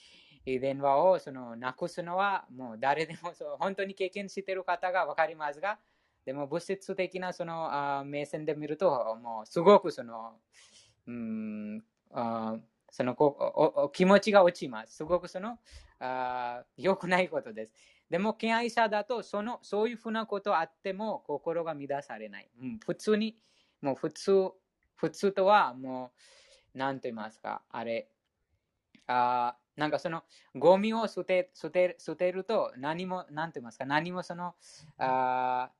電話をそのなくすのはもう誰でもそう本当に経験している方が分かりますが、でも物質的なそのあ目線で見ると、もうすごくその、うん、あそのこおお気持ちが落ちます。すごくそのあ良くないことです。でも、敬愛者だとその、そういうふうなことあっても心が乱されない。うん、普通に、もう普通、普通とはもう、なんと言いますか、あれ、あなんかそのゴミを捨て捨て捨てると何も、なんと言いますか、何もその、あ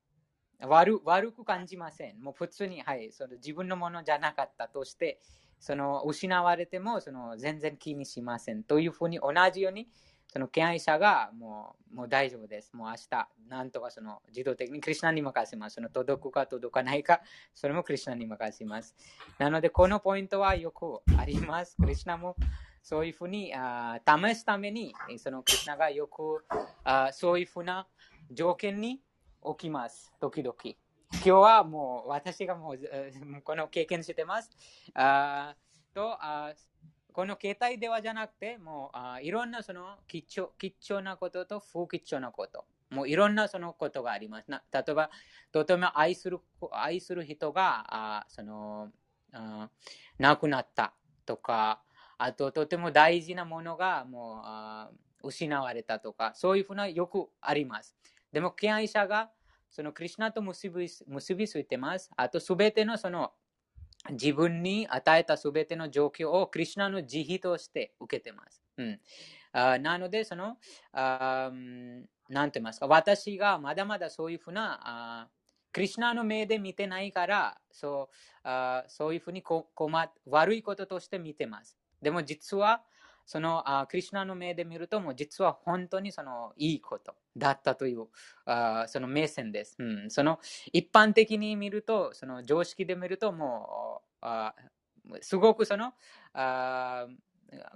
悪悪く感じません。もう普通に、はい、その自分のものじゃなかったとして、その失われてもその全然気にしません。というふうに同じように、その敬愛者がもうもう大丈夫です。もう明日、なんとかその自動的にクリスナに任せます。その届くか届かないか、それもクリスナに任せます。なので、このポイントはよくあります。クリスナもそういうふうにあ試すために、そのクリスナがよくあそういうふうな条件に起きます。時々。今日はもう私がもうこの経験してます。あとあこの携帯電話じゃなくて、もうあいろんなその貴重貴重なことと不貴重なこと。もういろんなそのことがあります。な例えば、とても愛する愛する人があそのあ亡くなったとか、あととても大事なものがもう失われたとか、そういうふうなよくあります。でも、敬愛者がそのクリュナと結び結びついてます。あと、すべてのその自分に与えたすべての状況をクリュナの慈悲として受けてます。うん、あなので、その、あなんて言いますか、私がまだまだそういうふうな、あクリュナの目で見てないから、そうあそういうふうにこ困悪いこととして見てます。でも実は、そのあクリュナの目で見ると、もう実は本当にそのいいことだったというあその目線です、うん。その一般的に見ると、その常識で見ると、もうあすごくそのあ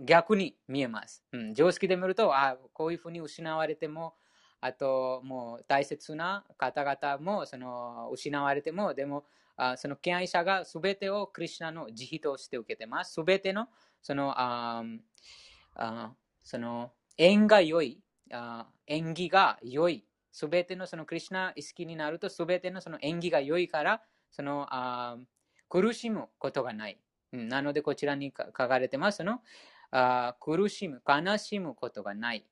逆に見えます、うん。常識で見るとあ、こういうふうに失われても、あともう大切な方々もその失われても、でもあその敬愛者がすべてをクリュナの慈悲として受けてます。すべてのそのあその縁が良い、あ縁起が良い、すべてのそのクリュナ意識になるとすべてのその縁起が良いから、そのあ苦しむことがない。うんなのでこちらに書かれてますそのあ苦しむ、悲しむことがない。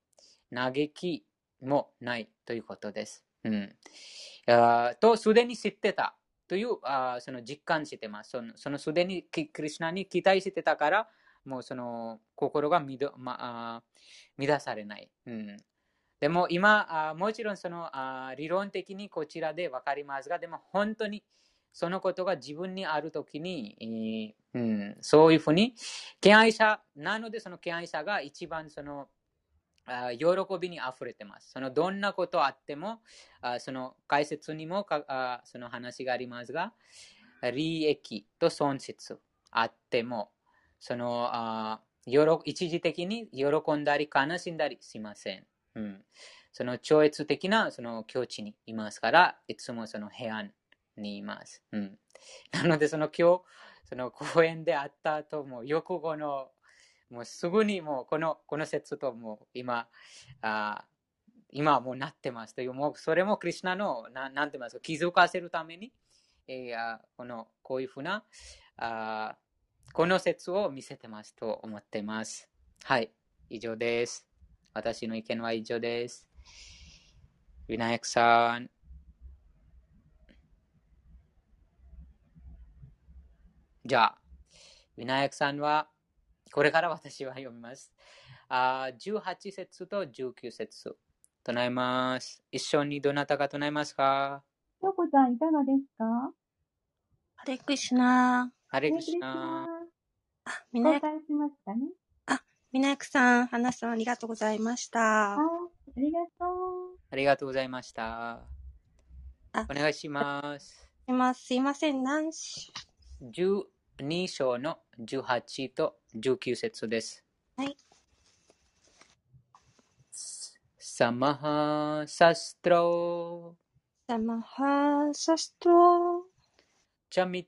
嘆きもないということです。うん、あと、すでに知ってたというあその実感してます。そのすでにクリシナに期待してたから、もうその心がみど、まあ、乱されない。うん、でも今あ、もちろんそのあ理論的にこちらで分かりますが、でも本当にそのことが自分にあるときに、うん、そういうふうに、敬愛者なので、その敬愛者が一番そのあ喜びにあふれてます。そのどんなことあっても、あその解説にもかあその話がありますが、利益と損失あっても、そのあよろ一時的に喜んだり悲しんだりしません。うん、その超越的なその境地にいますから、いつもその平安にいます。うん、なので、その今日、その公園で会った後も、翌後の、もうすぐにもうこのこの説ともう今、あ今はもうなってますという、もうそれもクリュナの、ななんて言いますか、気づかせるために、えーあこのこういうふうなあこの説を見せてますと思っています。はい、以上です。私の意見は以上です。ウィナヤクさん。じゃあ、ウィナヤクさんは、これから私は読みます。あー18節と19節唱えます。一緒にどなたが唱えますか？京子さんいかがですか？ハレクリシュナハレクシナナ。みなや交代しましたね。みなやくさん、花さんありがとうございました。はい、ありがとう。ありがとうございました。あお願いします。すいません、すいません、何し、12章の18と19節です。はい。サマハサストロサマハサストロ、チャミッ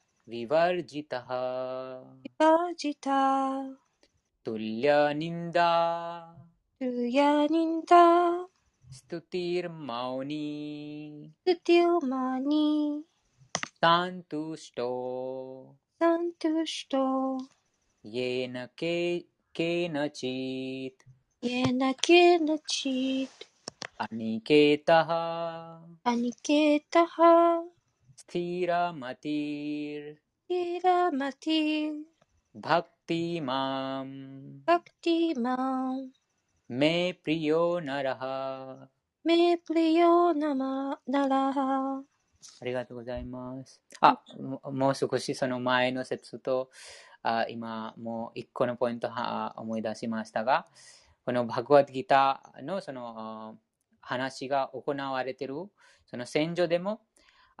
ジタハバジタ、トリャニンダルヤニンダ、ストティルマオニスティルマニ、サントゥシトサントゥシト、イエナケケナチーイエナケナチアニケタハアニケタハ、スティラマティルティラマティ、バクティマンバクティマン、メプリヨナラハメプリヨナマナラハ、ありがとうございます。あ、ももう少しその前の説と、あ今もう一個のポイントは思い出しましたが、このバグワッドギターのそのあ話が行われているその戦場でも、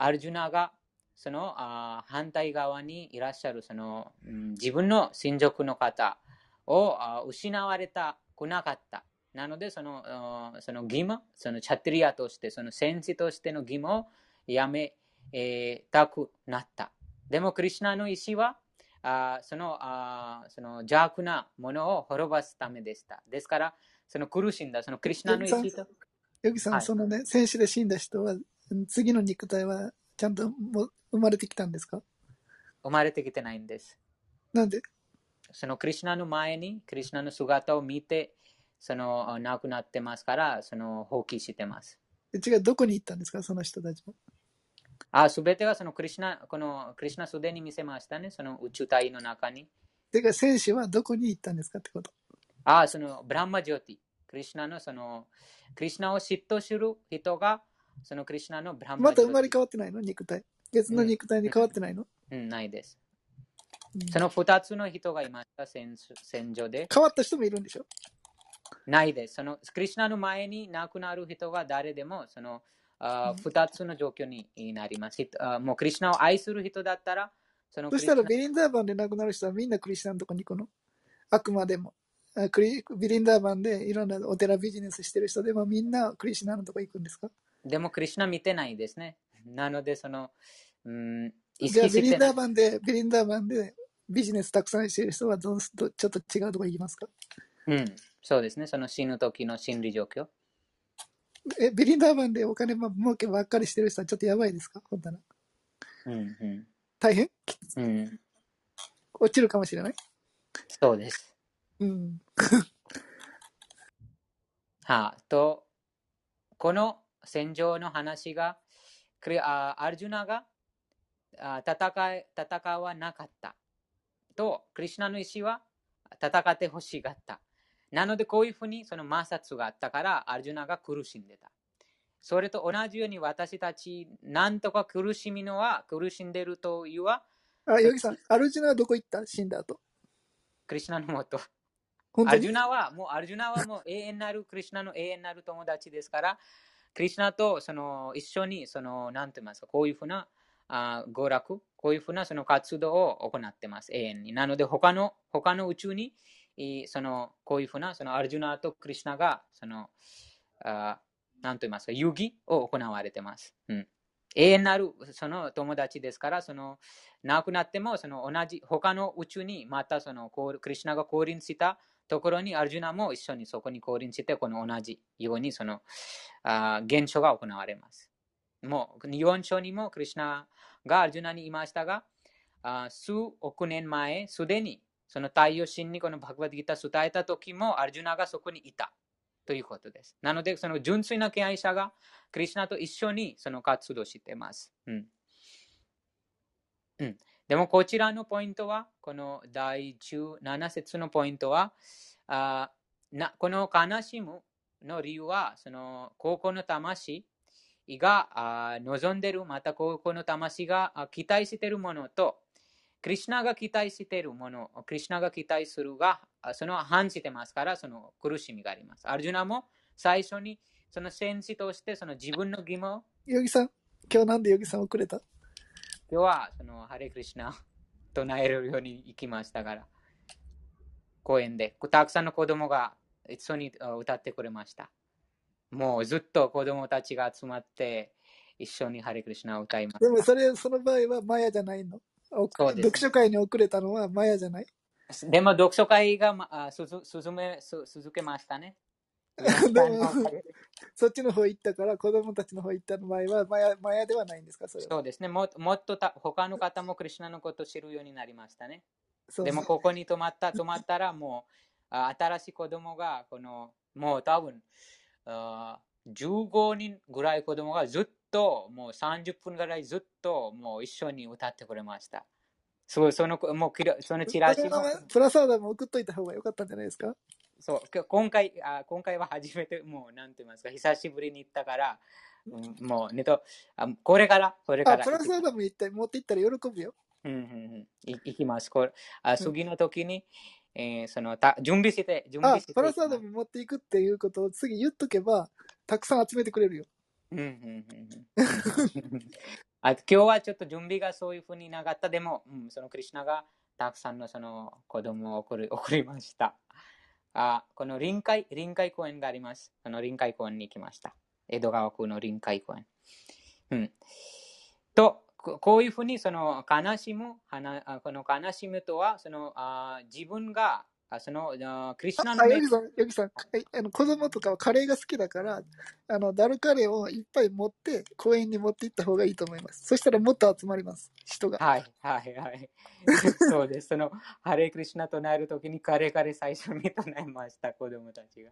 アルジュナがそのあ反対側にいらっしゃるその、うん自分の親族の方をあ失われたくなかった。なので、そのあその義務、そのチャトリアとして、その戦士としての義務をやめ、えーたくなった。でも、クリシュナの意思は、あーそのあーその邪悪なものを滅ばすためでした。ですから、その苦しんだ、そのクリシュナの意思と、ヨギさん、はいそのね、戦死で死んだ人は、うん次の肉体はちゃんとも生まれてきたんですか？生まれてきてないんです。なんで？そのクリシュナの前に、クリシュナの姿を見て、そのあ亡くなってますから、その放棄してます。違う、どこに行ったんですか？その人たちは。あ、すべてがそのクリシュナ、このクリシュナすでに見せましたね、その宇宙体の中に。てか、戦死はどこに行ったんですかってこと？あ、そのブランマジョーティ、クリシュナのその、クリシュナを嫉妬する人が、そのクリシュナのブランマまた。生まれ変わってないの？肉体。別の肉体に変わってないの、うん、ないです。うんその二つの人がいました、戦戦場で。変わった人もいるんでしょ？ないです。そのクリシュナの前に亡くなる人が誰でも、そのあ二つの状況になります。あもうクリシュナを愛する人だったら、そのクそしたらビリンダーバンで亡くなる人はみんなクリスチャンのとこに行くの？あくまでも。あクリビリンダーバンでいろんなお寺ビジネスしてる人でもみんなクリスチャンのとこ行くんですか？でもクリシュナ見てないですね。なので、その、うん、意じゃあビリンダー識してない。バンで、ビリンダーバンでビジネスたくさんしてる人はどうすどちょっと違うとこ行きますか？うん、そうですね。その死ぬ時の心理状況。え、ビリンダーバンでお金も儲けばっかりしてる人はちょっとやばいですか？本当な。うん、う大変？ん、うん。落ちるかもしれない？そうです。うん。はあ、と、この戦場の話が、クリあアルジュナがあ戦い戦わなかった。と、クリシュナの意思は戦ってほしがった。なので、こういうふうにその摩擦があったから、アルジュナが苦しんでた。それと同じように私たち、なんとか苦しみのは苦しんでるというは、あ、ヨギさん、アルジュナはどこ行った？死んだ後。クリシュナのもと。アルジュナはもうアルジュナはもう永遠なるクリシュナの永遠なる友達ですから、クリシュナとその一緒にそのなんて言いますかこういうふうなあ娯楽、こういうふうなその活動を行ってます、永遠に。なので他の他の宇宙にいそのこういうふうなそのアルジュナとクリシュナがそのあなんと言いますか遊戯を行われてます。うん永遠なるその友達ですから、その亡くなってもその同じ他の宇宙にまたそのこうクリシュナが降臨したところにアルジュナも一緒にそこに降臨して、この同じようにそのあ現象が行われます。もう4章にもクリシュナがアルジュナにいましたが、あ数億年前、すでにその太陽神にこのバグバディギターを伝えた時もアルジュナがそこにいたということです。なので、その純粋な敬愛者がクリシュナと一緒にその活動しています。うんうん、でもこちらのポイントは、この第17節のポイントは、あなこの悲しむの理由は、その高校の魂があ望んでる、また高校の魂が期待しているものと、クリシュナが期待しているもの、クリシュナが期待するが、その反してますから、その苦しみがあります。アルジュナも最初にその戦士としてその自分の義務を、ヨギさん、今日なんでヨギさん遅れた？今日はそのハレクリシュナを唱えるように行きましたから、公園でたくさんの子供が一緒にあ歌ってくれました。もうずっと子供たちが集まって一緒にハレクリシュナを歌いましでもそれ、その場合はマヤじゃないの？読書会に遅れたのはマヤじゃない？た。でも読書会が、ま、あすずすずめす続けましたね。でも そっちの方行ったから、子供たちの方行った場合はマヤマヤではないんですか？それは。そうですね。ももっとた他の方もクリシュナのことを知るようになりましたね。そうでもここに泊まった、泊まったらもう、あ新しい子供が、この、もう多分、あ15人ぐらい子供がずっと、もう30分ぐらいずっと、もう一緒に歌ってくれました。そう、その、もうそのチラシも、プラサーダも送っといた方が良かったんじゃないですか？そう、今回あ、今回は初めて、もう、なんて言いますか、久しぶりに行ったから、うんもう、ねと、あこれから、これかあ、らプラスアダム行った持って行ったら喜ぶよ。うんうんうん、い行きます。これあ次の時に、えーそのた準備して、準備あし、て。プラスアダム持っていくっていうことを次言っとけば、たくさん集めてくれるよ。うんうんうんうん あ今日はちょっと準備がそういうふうになかった。でも、うん、そのクリュナがたくさんのその子供を送り送りました。あこの臨海、臨海公園があります。あの臨海公園に行きました。江戸川区の臨海公園。うん。と、ここういうふうにその悲しむ、はなあこの悲しむとは、そのあ自分が、あそのあクリュナのあ、ギさん、ヨギさん、はいあの子供とかはカレーが好きだから、あの、ダルカレーをいっぱい持って、公園に持って行った方がいいと思います。そしたらもっと集まります、人が。はいはいはい。そうです。その、ハレークリシナ唱えるときにカレーカレー最初に唱えました、子供たちが。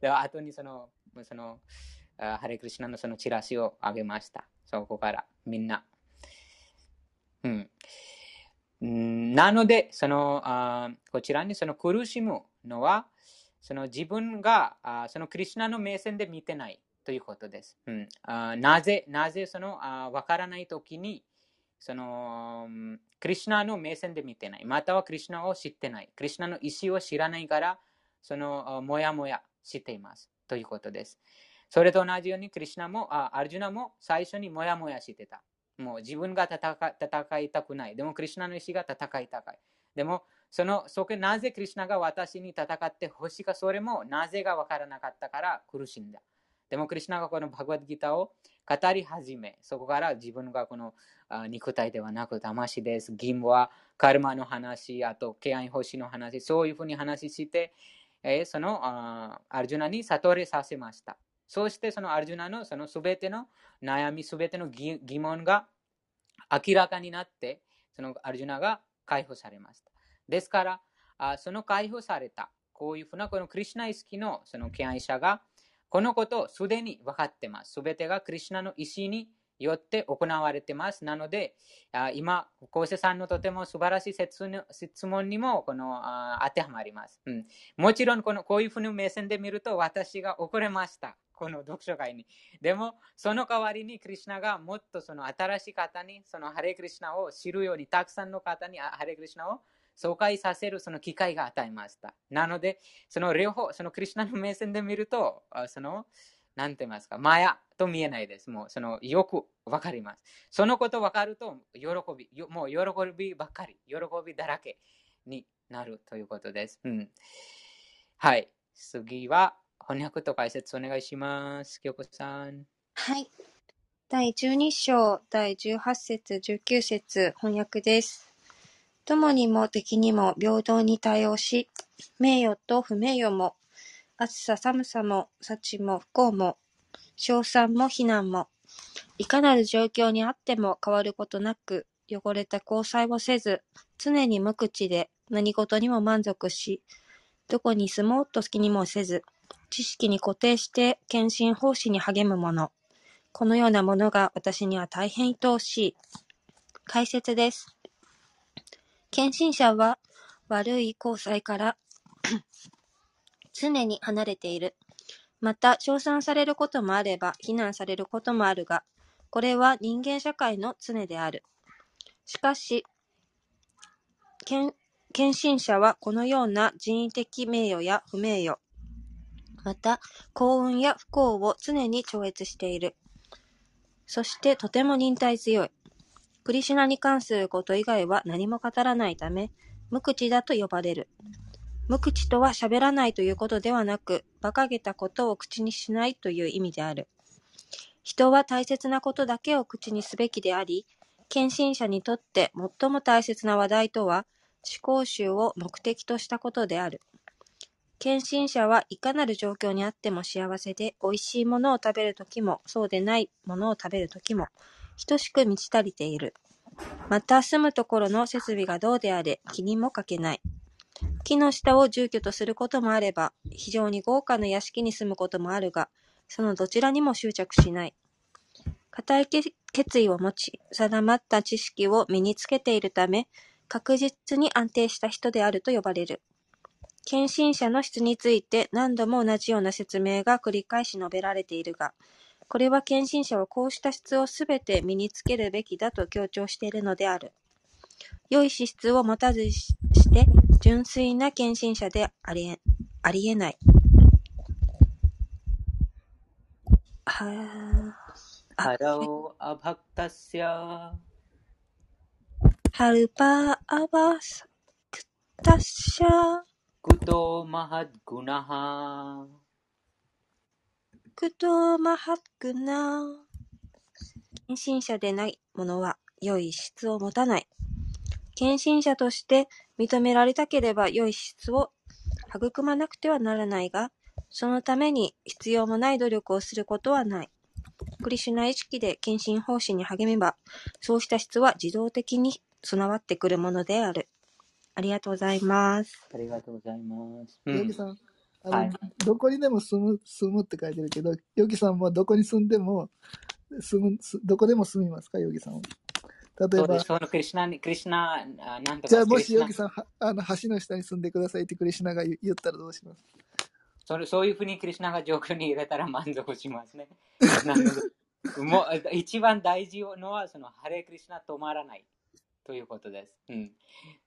で、後にその、その、あハレークリシナのそのチラシをあげました。そこから、みんな。うん。なので、その、あこちらにその苦しむのは、その自分があそのクリシナの目線で見てないということです。うん、あなぜ、なぜそのわからないときに、その、クリシナの目線で見てない。またはクリシナを知ってない。クリシナの意思を知らないから、その、あもやもやしています。ということです。それと同じように、クリシナも、あアルジュナも最初にもやもやしてた。もう自分が戦戦いたくない。でも、クリシナの意思が戦いたい。でも、その、そこなぜクリシナが私に戦ってほしいか、それもなぜがわからなかったから苦しんだ。でも、クリシナがこのバグワッドギターを語り始め、そこから自分がこのあ肉体ではなく魂です。義務はカルマの話、あと敬愛星の話、そういうふうに話して、えーそのアルジュナに悟りさせました。そしてそのアルジュナのそのすべての悩み、すべての疑問が明らかになって、そのアルジュナが解放されました。ですから、あその解放された、こういうふうなこのクリシナ意識のその敬愛者が、このことをすでに分かってます。すべてがクリシナの意思によって行われてます。なので、あ今、昴生さんのとても素晴らしい質の質問にもこのあ当てはまります、うん。もちろんこの、こういうふうに目線で見ると私が遅れました。この 読書会に。でも、その代わりにクリシナがもっとその新しい方に、そのハレクリシナを知るように、たくさんの方にハレクリシナを紹介させるその機会が与えました。なので、その両方、そのクリシナの目線で見ると、あその、なんて言いますか、マヤと見えないです。もう、その、よくわかります。そのことわかると、喜び、もう喜びばっかり、喜びだらけになるということです。うん。はい。次は、翻訳と解説お願いします。京子さん。はい。第12章第18節19節翻訳です。友にも敵にも平等に対応し、名誉と不名誉も、暑さ寒さも幸も不幸も、称賛も非難も、いかなる状況にあっても変わることなく、汚れた交際をせず、常に無口で何事にも満足し、どこに住もうと気にもせず、知識に固定して献身奉仕に励む者。このようなものが私には大変愛おしい。解説です。献身者は悪い交際から 常に離れている。また、称賛されることもあれば、非難されることもあるが、これは人間社会の常である。しかし、献献身者はこのような人為的名誉や不名誉、また幸運や不幸を常に超越している。そしてとても忍耐強い。クリシュナに関すること以外は何も語らないため、無口だと呼ばれる。無口とは喋らないということではなく、馬鹿げたことを口にしないという意味である。人は大切なことだけを口にすべきであり、献身者にとって最も大切な話題とは、思考集を目的としたことである。献身者はいかなる状況にあっても幸せで、美味しいものを食べるときも、そうでないものを食べるときも、等しく満ち足りている。また、住むところの設備がどうであれ、気にもかけない。木の下を住居とすることもあれば、非常に豪華な屋敷に住むこともあるが、そのどちらにも執着しない。固い決意を持ち、定まった知識を身につけているため、確実に安定した人であると呼ばれる。献身者の質について何度も同じような説明が繰り返し述べられているが、これは献身者はこうした質をすべて身につけるべきだと強調しているのである。良い資質を持たずして純粋な献身者でありえありえない。はハローアバクタシャハルパーアバクタシャ कुतो महद्गुणः クトマハックナ献身者でない者は良い質を持たない。献身者として認められたければ良い質を育まなくてはならないが、そのために必要もない努力をすることはない。クリシュナ意識で献身奉仕に励めば、そうした質は自動的に備わってくるものである。 ありがとうございます。ありがとうございます。うん。ヨギさん、あの、はい。どこにでも住む、住むって書いてるけど、ヨギさんはどこに住んでも、住む、すどこでも住みますか、ヨギさんは。例えばそうです。、そのクリシュナに、クリシュナ、あなんとじゃあもしヨギさん、はあの橋の下に住んでくださいってクリシュナが言言ったらどうします？それそういうふうにクリシュナが状況に入れたら満足しますね。もう一番大事のは、そのハレクリシュナ止まらないということです。うん。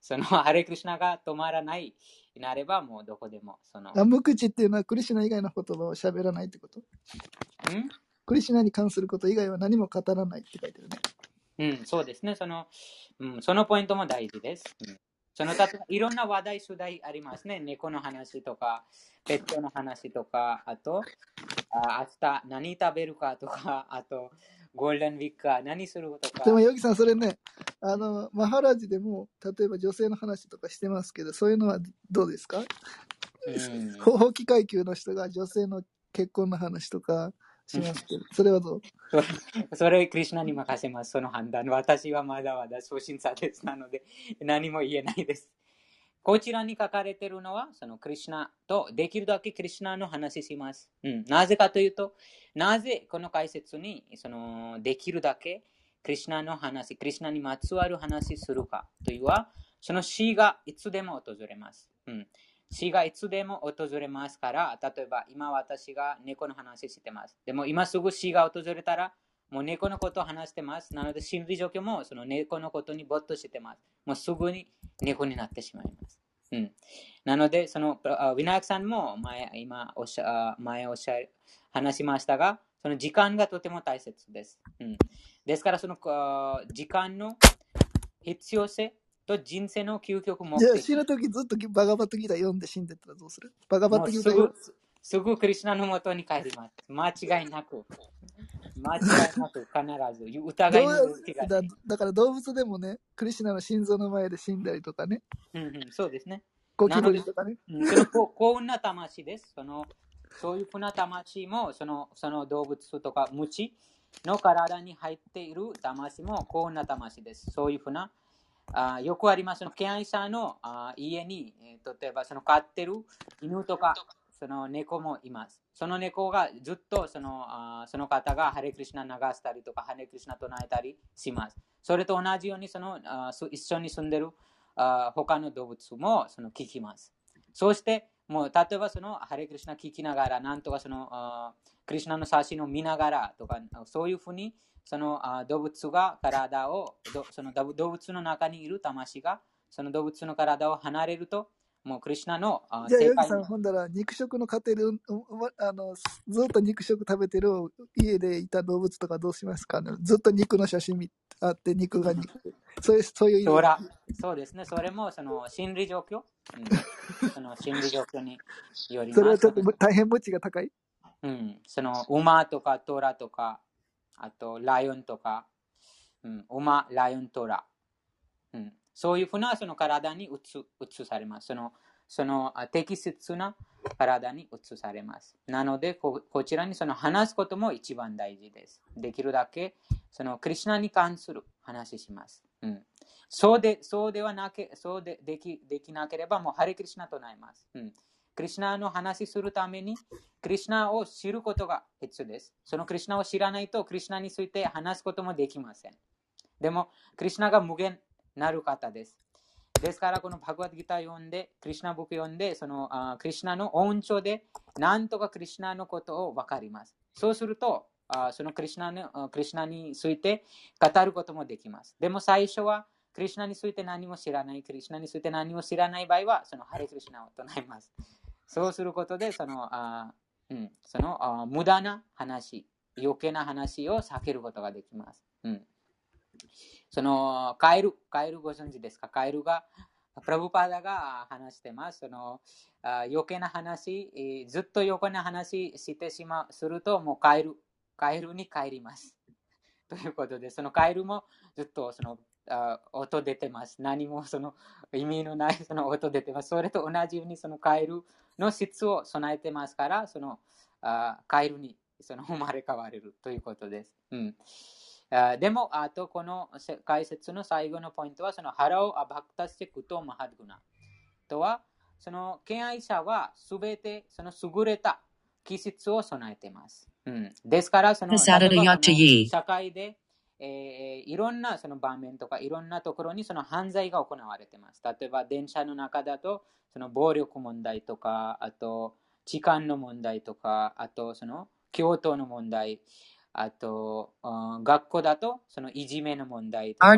その ハレクリシュナが止まらないなれば、もうどこでも、その、あ無口っていうのはクリシュナ以外の言葉を喋らないってこと？うん？クリシュナに関すること以外は何も語らないって書いてるね。うん、そうですね。その、うん、そのポイントも大事です。うん、そのいろんな話題、主題ありますね。猫の話とか、ペットの話とか、あと、あ明日何食べるかとか、あと、ゴールデンウィークか何するとか、でもヨギさん、それね、あの、マハラジでも、例えば女性の話とかしてますけど、そういうのはどうですか？うん、法規階級の人が女性の結婚の話とかしますけど、それはどう？それクリシュナに任せます、その判断。私はまだまだ初心者です。なので、何も言えないです。こちらに書かれているのは、そのクリシュナとできるだけクリシュナの話します。うん、なぜかというと、なぜこの解説にそのできるだけクリシュナの話、クリシュナにまつわる話するかというは、その死がいつでも訪れます。うん、死がいつでも訪れますから、例えば今私が猫の話してます。でも今すぐ死が訪れたら、もう猫のことを話してます。なので心理状況もその猫のことに没頭してます。もうすぐに猫になってしまいます。うん、なので、そのあウィナークさんも前今おっしゃあ前おっしゃ話しましたが、その時間がとても大切です。うん、ですから、そのあ時間の必要性と人生の究極目じゃあ的。死ぬ時ずっとバガバットギター読んで死んでったらどうする？バガバットギター読すぐ、すぐクリシュナのもとに帰ります。間違いなく。間違いなく必ず。疑いのだ。だから動物でもね、クリシュナの心臓の前で死んだりとかね、うんうん、そうですね。ゴキブリとかね。うんそ 幸運な魂です。そのそういうふうな魂もそのその動物とか虫の体に入っている魂も幸運な魂です。そういうふうなあよくあります。その敬愛者のあ家に、えー例えばその飼ってる犬とかその猫もいます。その猫がずっとそのあその方がハレクリシナ流したりとかハレクリシナ唱えたりします。それと同じようにそのあ一緒に住んでるあ他の動物もその聞きます。そして、もう例えばそのハレクリシナ聞きながら、なんとかそのあクリシナの写真を見ながらとか、そういうふうにそのあ動物が体を、どその動物の中にいる魂がその動物の体を離れると、もうクリシナのあじゃあ、ヨギさん、ほんだら、肉食の家庭で、あの、ずっと肉食食べてる家でいた動物とかどうしますか、ね、ずっと肉の写真見あって、肉が肉。そういう、そういう意味。そらそうですね、それもその心理状況、うん、その心理状況によります。それはちょっと大変持ちが高い？うん、その馬とかトラとか、あとライオンとか、うん、馬、ライオン、トラ、うん、そういうふうなその体に移移されます。そのその適切な体に移されます。なのでこ、こちらにその話すことも一番大事です。できるだけそのクリシュナに関する話します。うん、そうでそうではなけそうでできできなければもうハレクリシュナとなります。うんクリシュナの話するために、クリシュナを知ることが必要です。そのクリシュナを知らないと、クリシュナについて話すこともできません。でも、クリシュナが無限なる方です。ですから、このバグワッドギター読んで、クリュナブック読んで、そのあクリュナの音調で、なんとかクリュナのことを分かります。そうすると、あそのクリュナのクリュナについて語ることもできます。でも最初は、クリュナについて何も知らない、クリュナについて何も知らない場合は、そのハレクリュナを唱えます。そうすることで、その、あうん、そのあ無駄な話、余計な話を避けることができます。うん、そのカエル、カエルご存知ですか？カエルが、プラブパーダが話してます。そのあ余計な話、えずっと余計な話してしまう、すると、もうカエル、カエルに帰ります。ということで、そのカエルもずっとそのあ音出てます。何もその意味のないその音出てます。それと同じようにそのカエルの質を備えてますから、そのあカエルにその生まれ変われるということです。うん、でも、あとこのせ解説の最後のポイントは、その腹をアバクタステクトマハドグナとは、その敬愛者はすべてその優れた気質を備えています。うん、ですから、その社会で、えーいろんなその場面とかいろんなところにその犯罪が行われています。例えば電車の中だとその暴力問題とか、あと痴漢の問題とか、あとその教頭の問題、あとうん学校だとそのいじめの問題とか、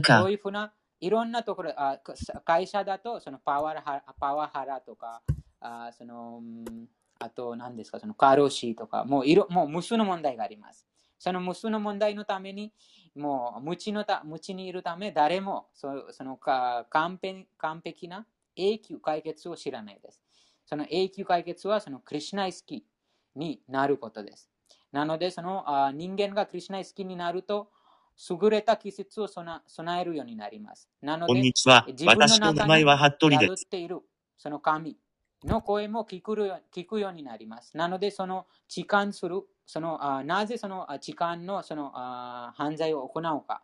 そう.いうふうないろんなところ、あか会社だとそのパワハラパワハラとか、あそのうんあと何ですか、その過労死とか、もういろもう無数の問題があります。その無数の問題のために、もう無知のた無知にいるため、誰もそそのか完璧完璧な永久解決を知らないです。その永久解決はそのクリシュナイスキになることです。なので、そのあ人間がクリシュナイスキになると、優れた気質を備備えるようになります。なのこんで、にちは。自分の私の名前は服部です。ているその神の声も聞くよ聞くようになります。なので、その痴漢する、そのあなぜそのあ痴漢のそのあ犯罪を行うか。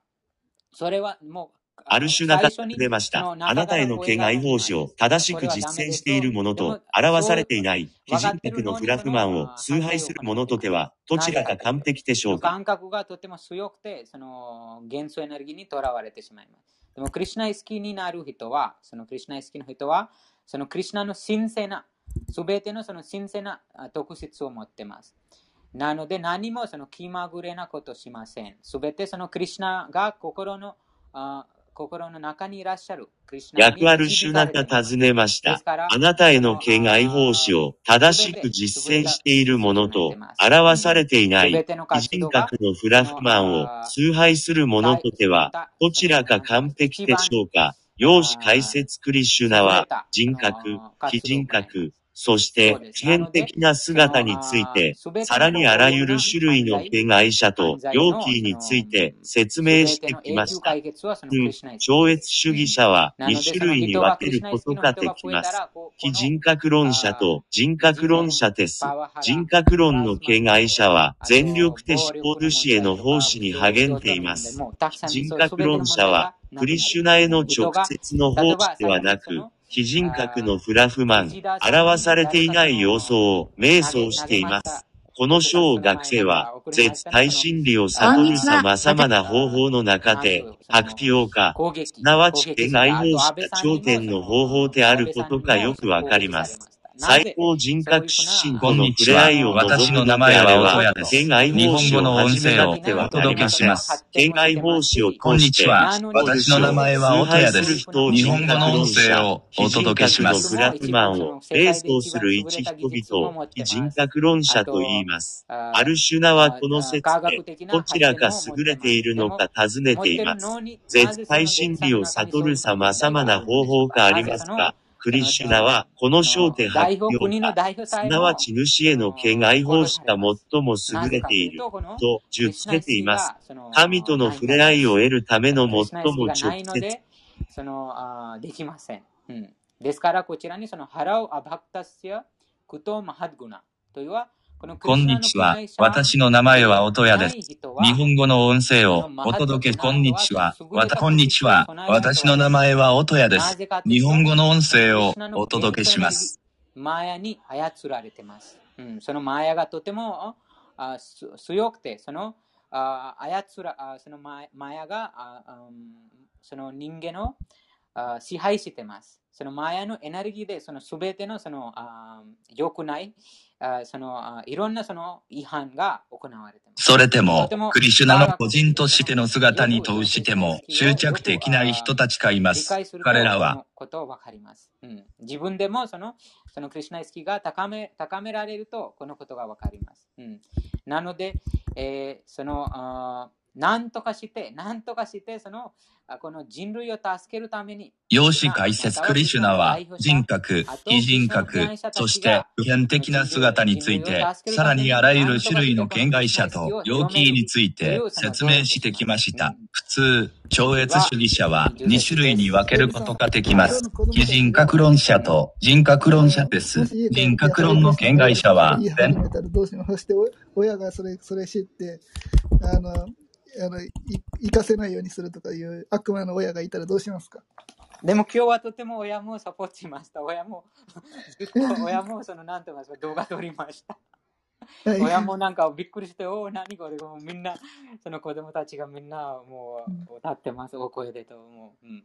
それはもう、アルシュナが出ました。あなたへの敬愛奉仕を正しく実践している者と表されていない非人格のフラフマンを崇拝する者とてはどちらが完璧でしょうか？感覚がとても強くて、その元素エネルギーにとらわれてしまいます。でも、クリュナイ好きになる人は、そのクリュナイ好きの人は、そのクリュナの神聖な、すべてのその神聖なあ特質を持っています。なので、何もその気まぐれなことしません。すべてそのクリュナが心のあ心の中にいらっしゃる。クリュナに役あるシュナが尋ねました。あなたへの敬愛奉仕を正しく実践している者と表されていない非人格のフラフマンを崇拝する者とてはどちらが完璧でしょうか容姿解説クリシュナは人格、非人格、そして普遍的な姿について、さらにあらゆる種類の敬愛者と容器について説明してきました。うん超越主義者は2種類に分けることができます。非人格論者と人格論者です。人格論の敬愛者は全力で思考主への奉仕に励んでいます。人格論者はクリシュナへの直接の奉仕ではなく、非人格のフラフマン、表されていない様相を瞑想しています。この章を学生は、絶対真理を悟る様々な方法の中で、ハクティオーカ、すなわち敬愛奉仕が頂点の方法であることがよくわかります。最高人格出身との触れ合いを望むのであれば、敬愛奉仕を始めなくてはなりません。敬愛奉仕を通して、私の名前は音谷です。日本語の音声をお届けします。フラフマンを瞑想する一人々を非人格論者と言います。アルシュナはこの説で、どちらが優れているのか尋ねています。絶対真理を悟る様々な方法がありますが、クリシュナはこの焦点発表が、すなわち主への敬愛奉仕が最も優れていると述つけています。神との触れ合いを得るための最も直接。そのあできません、うん。ですから、こちらにその腹をアバクタスヤクトマハドグナというは、こんにちは。私の名前は音谷です。日本語の音声をお届け、こんにちは。わた、こんにちは。私の名前は音谷です。日本語の音声をお届けします。マヤに操られています。うん、そのマヤがとてもあす強くて、そのあ操らあそのマヤマヤがあ、うん、その人間のあ支配してます。そのマヤのエネルギーでその全てのそのあ良くないあそのあいろんなその違反が行われてます。それでも、クリシュナの個人としての姿に通しても執着できない人たちがいます。彼らは。ことわかります、うん。自分でもそのそのクリシュナ意識が高め高められるとこのことがわかります。うん、なので、えー、そのあ何とかして、何とかして、その、この人類を助けるために。養子解説クリシュナは人格、非人格、そして普遍的な姿について、さらにあらゆる種類の権害者と陽気について説明してきました。普通、超越主義者は2種類に分けることができます。非人格論者と人格論者です。人格論の権害者は、親がそれ、それ知って、あの、あの、行かせないようにするとかいう悪魔の親がいたらどうしますか？でも今日はとても親もサポートしました。親も、ずっと親もその、なんて言いますか、動画撮りました。親もなんかびっくりして、おお、何これ、もうみんな、その子供たちがみんなもう歌ってます、大声でと。もううん、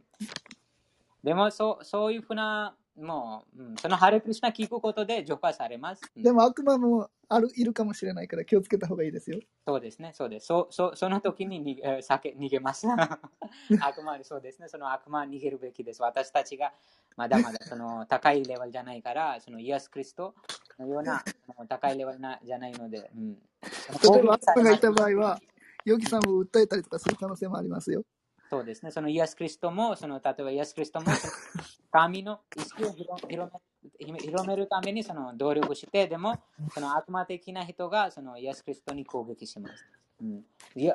でもそう、そういうふうなもう、うん、そのハレクリシナ聞くことで除化されます。でも悪魔もあるいるかもしれないから気をつけた方がいいですよ。そうですね、そうです。そそその時にに、えー、避け逃げます。悪魔そうですね、その悪魔逃げるべきです。私たちがまだまだその高いレベルじゃないから、そのイエス・クリストのような高いレベルなじゃないので。うん、例えば悪魔がいた場合は、ヨギさんを訴えたりとかする可能性もありますよ。そうですね。そのイエス・クリストも、その例えばイエス・クリストも、神の意識を広め広めるためにその努力して、でも、その悪魔的な人がそのイエス・クリストに攻撃します。うん、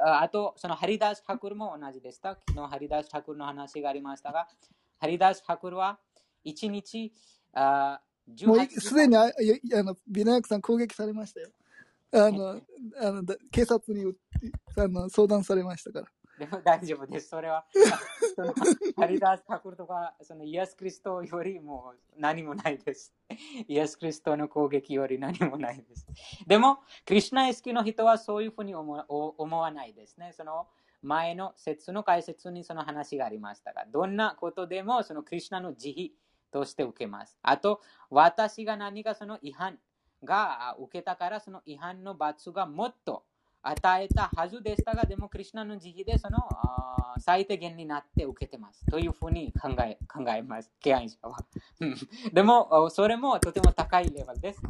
あと、そのハリダース・ハクルも同じでした。昨日ハリダース・ハクルの話がありましたが、ハリダース・ハクルは1日あもうすでにああのビナヤクさん攻撃されましたよ。あのあの警察にあの相談されましたから。で も大丈夫です。それは、そのハリダース・タクルとか、そのイエス・クリストよりも何もないです。イエス・クリストの攻撃より何もないです。でも、クリュナイスキの人はそういうふうに思思わないですね。その前の説の解説にその話がありましたが、どんなことでもそのクリュナの慈悲として受けます。あと、私が何かその違反が受けたから、その違反の罰がもっと与えたはずでしたが、でも、クリュナの慈悲でその最低限になって受けてます。というふうに考え考えます、敬愛者は。でも、それもとても高いレベルです。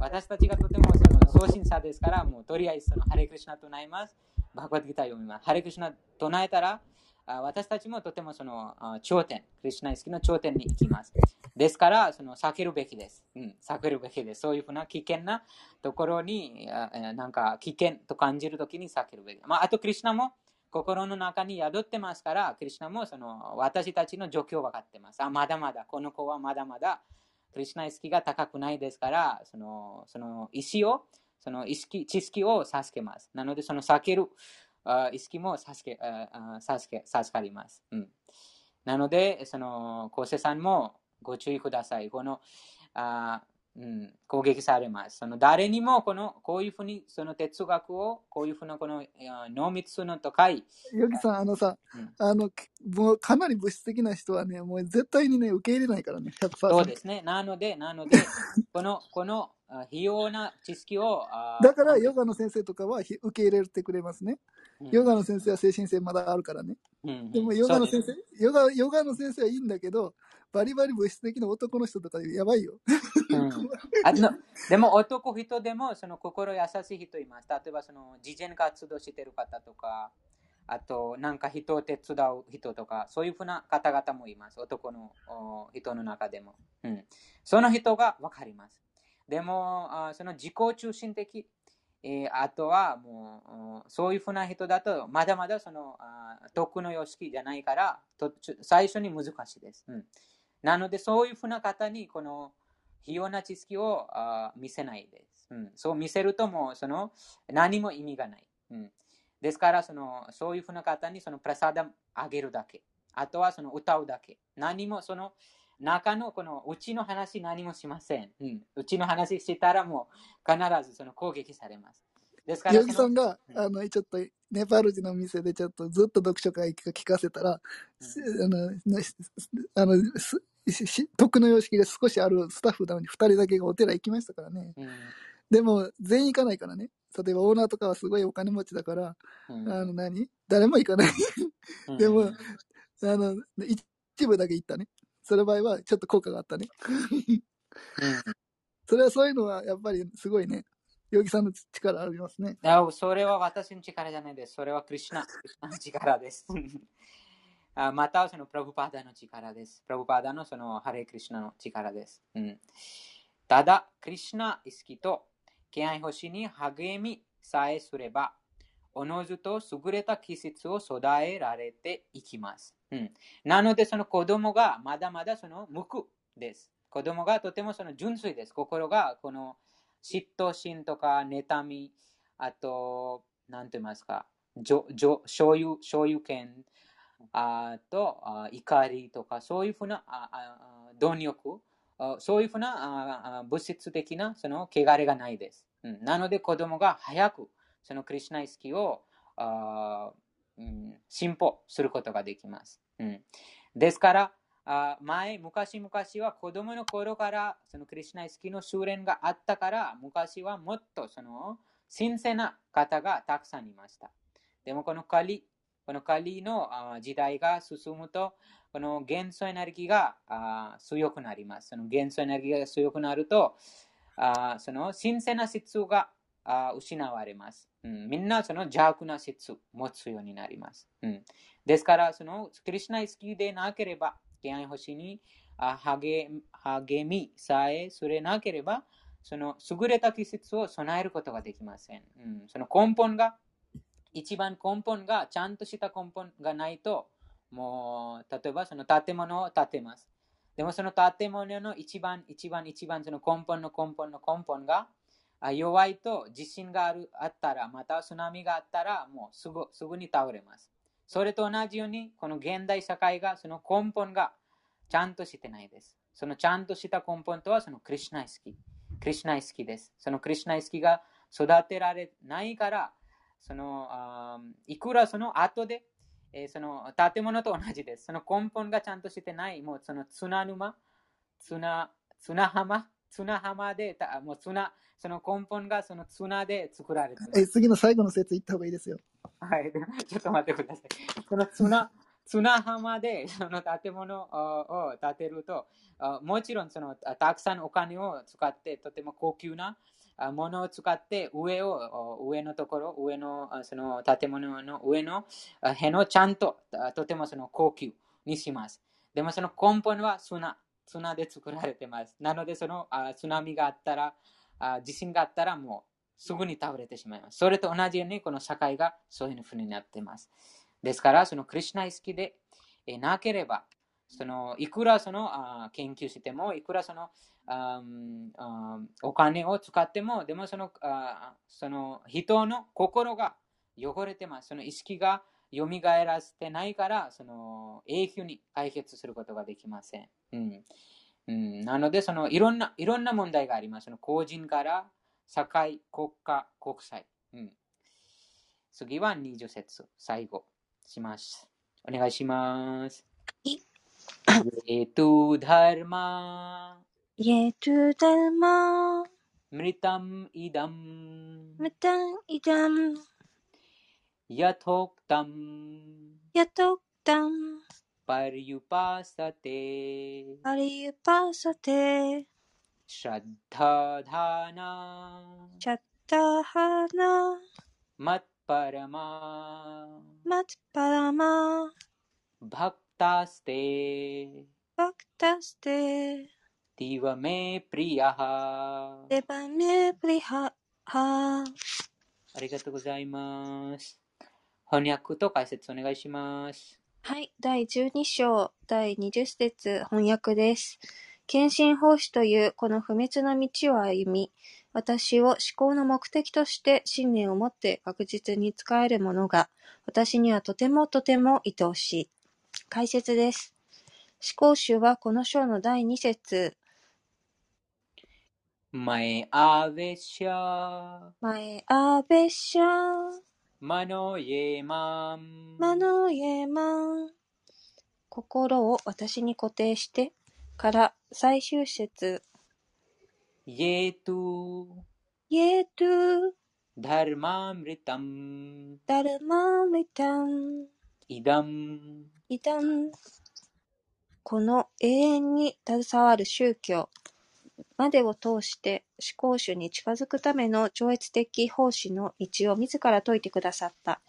私たちがとてもその送信者ですから、もうとりあえずそのハレクリシナ唱えます。バグバッドギター読みます。ハレクリシナ唱えたら、私たちもとてもその頂点、クリュナ意識の頂点に行きます。ですから、その避けるべきです。うん、避けるべきです。そういうふうな危険なところに、なんか危険と感じるときに避けるべき。まあ、あと、クリュナも心の中に宿ってますから、クリュナもその私たちの状況を分かってます。あ、まだまだ、この子はまだまだ、クリュナ意識が高くないですから、そのその意思を、その意識、知識を授けます。なので、その避ける意識も授け授け授かります。うん、なので、その、昴生さんもご注意ください。この、あうん、攻撃されます。その誰にもこのこういうふうにその哲学をこういうふうなこの濃密の高い。ヨギさん、あのさ、うん、あのもうかなり物質的な人はね、もう絶対にね、受け入れないからね、100%。そうですね。なので、なので、この、この費用な知識を。だから、ヨガの先生とかは受け入れてくれますね。ヨガの先生は精神性まだあるからね。うん、でもヨガの先生、ヨガ、ヨガの先生はいいんだけど、バリバリ物質的な男の人とかやばいよ。うん、あのでも男人でもその心優しい人います。例えばその慈善活動してる方とか、あとなんか人を手伝う人とか、そういうふうな方々もいます。男の人の中でも。うん、その人がわかります。でも、あその自己中心的、えー、あとはもう、そういうふうな人だと、まだまだその、あ徳の様式じゃないからと、最初に難しいです。うんなので、そういうふうな方に、この、非要な知識をあ見せないです、うん。そう見せるともう、その、何も意味がない。うん、ですから、その、そういうふうな方に、その、プラサダあげるだけ。あとは、その、歌うだけ。何も、その、中のこのうちの話何もしません。うん、うちの話したらもう必ずその攻撃されます。ですから。ヨギさんが、うん、あのちょっとネパール人の店でちょっとずっと読書会聞かせたら、うん、あの、あの、徳の様式で少しあるスタッフなのに2人だけがお寺行きましたからね。うん、でも、全員行かないからね。例えばオーナーとかはすごいお金持ちだから、うん、あの何？誰も行かないでも、あの、一部だけ行ったね。その場合はちょっと効果があったね。それはそういうのはやっぱりすごいね。ヨギさんの力ありますね。それは私の力じゃないです。それはクリュナの力です。またそのプラブパーダの力です。プラブパーダのそのハレクリシナの力です。うん、ただ、クリシナ意識と敬愛星に励みさえすれば、おのずと優れた季節を育えられていきます。うん、なので、その子供がまだまだその無垢です。子供がとてもその純粋です。心がこの嫉妬心とか妬み、あと、なんて言いますか、所有所有権、あとあ怒りとか、そういうふうなああ貪欲、そういうふうなあ物質的なその汚れがないです。うん、なので子供が早くそのクリュナ意識をあ、うん、進歩することができます。うん、ですから、あ前、昔々は子供の頃からそのクリュナ意識の修練があったから、昔はもっとその新鮮な方がたくさんいました。でもこのカリ、このカリの時代が進むと、この元素エネルギーが強くなります。その元素エネルギーが強くなると、あその新鮮な質があ失われます。うん、みんなその邪悪な質を持つようになります。うん、ですから、そのクリュナ意識でなければ、敬愛星に励みさえすれなければ、その優れた季節を備えることができません。うん、その根本が、一番根本がちゃんとした根本がないと、もう、例えばその建物を建てます。でもその建物の一番一番一番その根本の根本の根本が弱いと地震があるあったら、また津波があったら、もうすぐすぐに倒れます。それと同じように、この現代社会がその根本がちゃんとしてないです。そのちゃんとした根本とはそのクリュナ意識。クリュナ意識です。そのクリュナ意識が育てられないから、そのあいくらその後で、えー、その建物と同じです。その根本がちゃんとしてない、もうその綱沼、綱、綱浜、綱浜で、もう綱、その根本がその綱で作られてえ次の最後の説言った方がいいですよ。はい、ちょっと待ってください。その綱、綱浜でその建物を建てると、もちろんそのたくさんお金を使ってとても高級なものを使って上を、上のところ、上のその建物の上の辺をちゃんととてもその高級にします。でもその根本は砂、砂で作られてます。なのでそのあ津波があったらあ、地震があったらもうすぐに倒れてしまいます。それと同じようにこの社会がそういうふうになっています。ですから、そのクリュナ意識でえなければ、そのいくらそのあ研究しても、いくらそのああお金を使っても、でもそのあその人の心が汚れてます。その意識が蘇らせてないから、その永久に解決することができません。うんうん、なので、そのいろんな、いろんな問題があります。その個人から社会、国家、国際。うん、次は20節、最後します。お願いします。ये तु धर्मा ये तु धर्मा मृतम् इदम् मृतम् इदम् यथोक्तम् यथोक्तम् पर्युपासते पर्युपासते श्रद्धाधाना श्रद्धाहाना मत्परमा मत्परमा भक्तास्ते भक्तास्ते तीव मे प्रियः देव मे प्रियःありがとうございます。翻訳と解説お願いします。 はい。第12章、第20節翻訳です。献身奉仕というこの不滅の道を歩み、私を思考の目的として信念を持って確実に使えるものが、私にはとてもとても愛おしい。解説です。思考集はこの章の第2節前アベシャ前アベシャマノイエマン。マノイエマン。心を私に固定してから最終節。イエトゥ。イエトゥ。ダルマムリタム。ダルマムリタム。イダム。イダム。この永遠に携わる宗教までを通して思考主に近づくための超越的奉仕の道を自ら説いてくださった。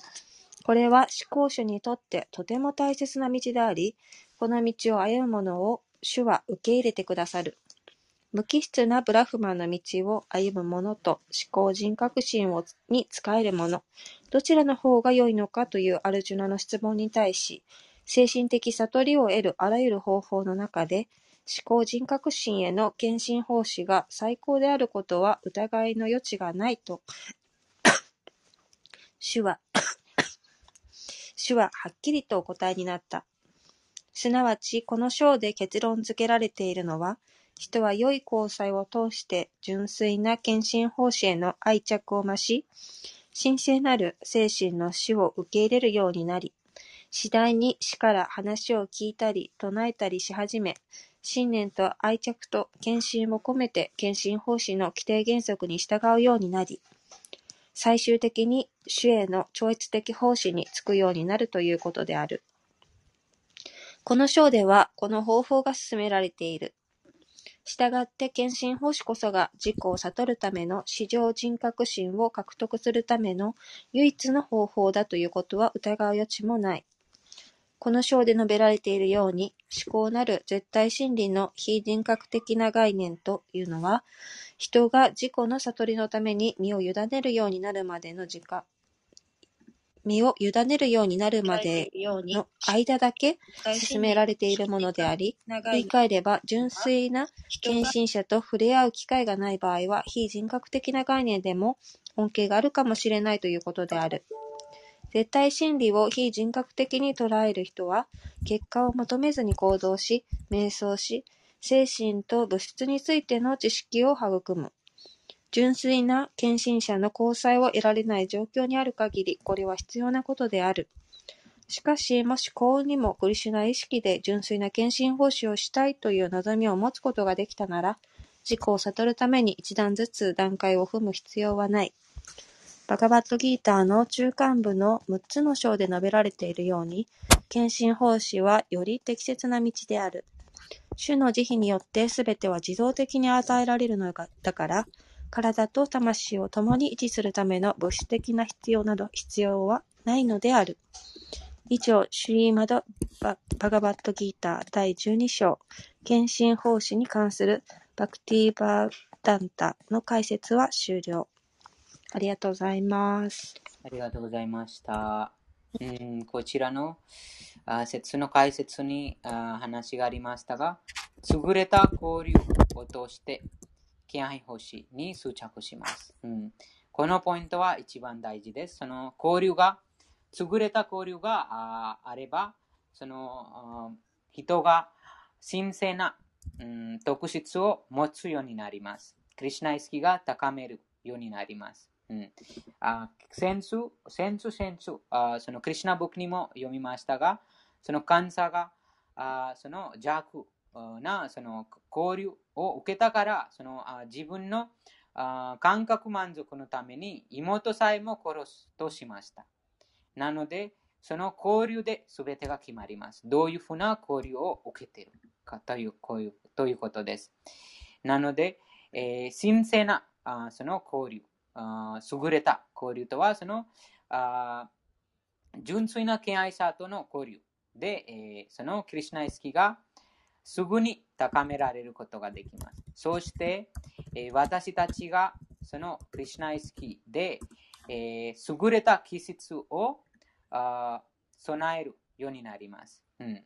これは思考主にとってとても大切な道であり、この道を歩む者を主は受け入れてくださる。無機質なブラフマンの道を歩む者と思考人格心をに仕える者、どちらの方が良いのかというアルジュナの質問に対し、精神的悟りを得るあらゆる方法の中で、思考人格心への献身奉仕が最高であることは疑いの余地がないと、主は 主ははっきりとお答えになった。すなわち、この章で結論付けられているのは、人は良い交際を通して純粋な献身奉仕への愛着を増し、神聖なる精神の死を受け入れるようになり、次第に死から話を聞いたり唱えたりし始め、信念と愛着と献身を込めて献身奉仕の規定原則に従うようになり、最終的に主への超越的奉仕に就くようになるということである。この章では、この方法が進められている。したがって献身奉仕こそが自己を悟るための至上人格心を獲得するための唯一の方法だということは疑う余地もない。この章で述べられているように、思考なる絶対真理の非人格的な概念というのは、人が自己の悟りのために身を委ねるようになるまでの時間、身を委ねるようになるまでの間だけ進められているものであり、言い換えれば純粋な献身者と触れ合う機会がない場合は、非人格的な概念でも恩恵があるかもしれないということである。絶対真理を非人格的に捉える人は、結果を求めずに行動し、瞑想し、精神と物質についての知識を育む。純粋な献身者の交際を得られない状況にある限り、これは必要なことである。しかし、もし幸運にもクリシュナ意識で純粋な献身奉仕をしたいという望みを持つことができたなら、自己を悟るために一段ずつ段階を踏む必要はない。バガバットギーターの中間部の6つの章で述べられているように、献身奉仕はより適切な道である。主の慈悲によって全ては自動的に与えられるのだから、体と魂を共に維持するための物質的な必要など必要はないのである。以上、シュリーマド・バガバットギーター第12章、献身奉仕に関するバクティーバーダンタの解説は終了。ありがとうございます。ありがとうございました。うん、こちらのあ説の解説にあ話がありましたが、優れた交流を通して気配欲しに執着します、うん。このポイントは一番大事です。その交流が、優れた交流がああれば、その人が神聖な、うん、特質を持つようになります。クリュナ意識が高めるようになります。うん、あ先週、先週、先週あ、そのクリュナブックにも読みましたが、その監査があその弱なその交流を受けたから、そのあ自分のあ感覚満足のために妹さえも殺すとしました。なので、その交流で全てが決まります。どういうふうな交流を受けているかというこういうということです。なので、えー、神聖なあその交流、優れた交流とは、その純粋な敬愛者との交流で、えー、そのクリュナ意識がすぐに高められることができます。そして、えー、私たちがそのクリュナ意識で、えー、優れた気質をあ備えるようになります、うん。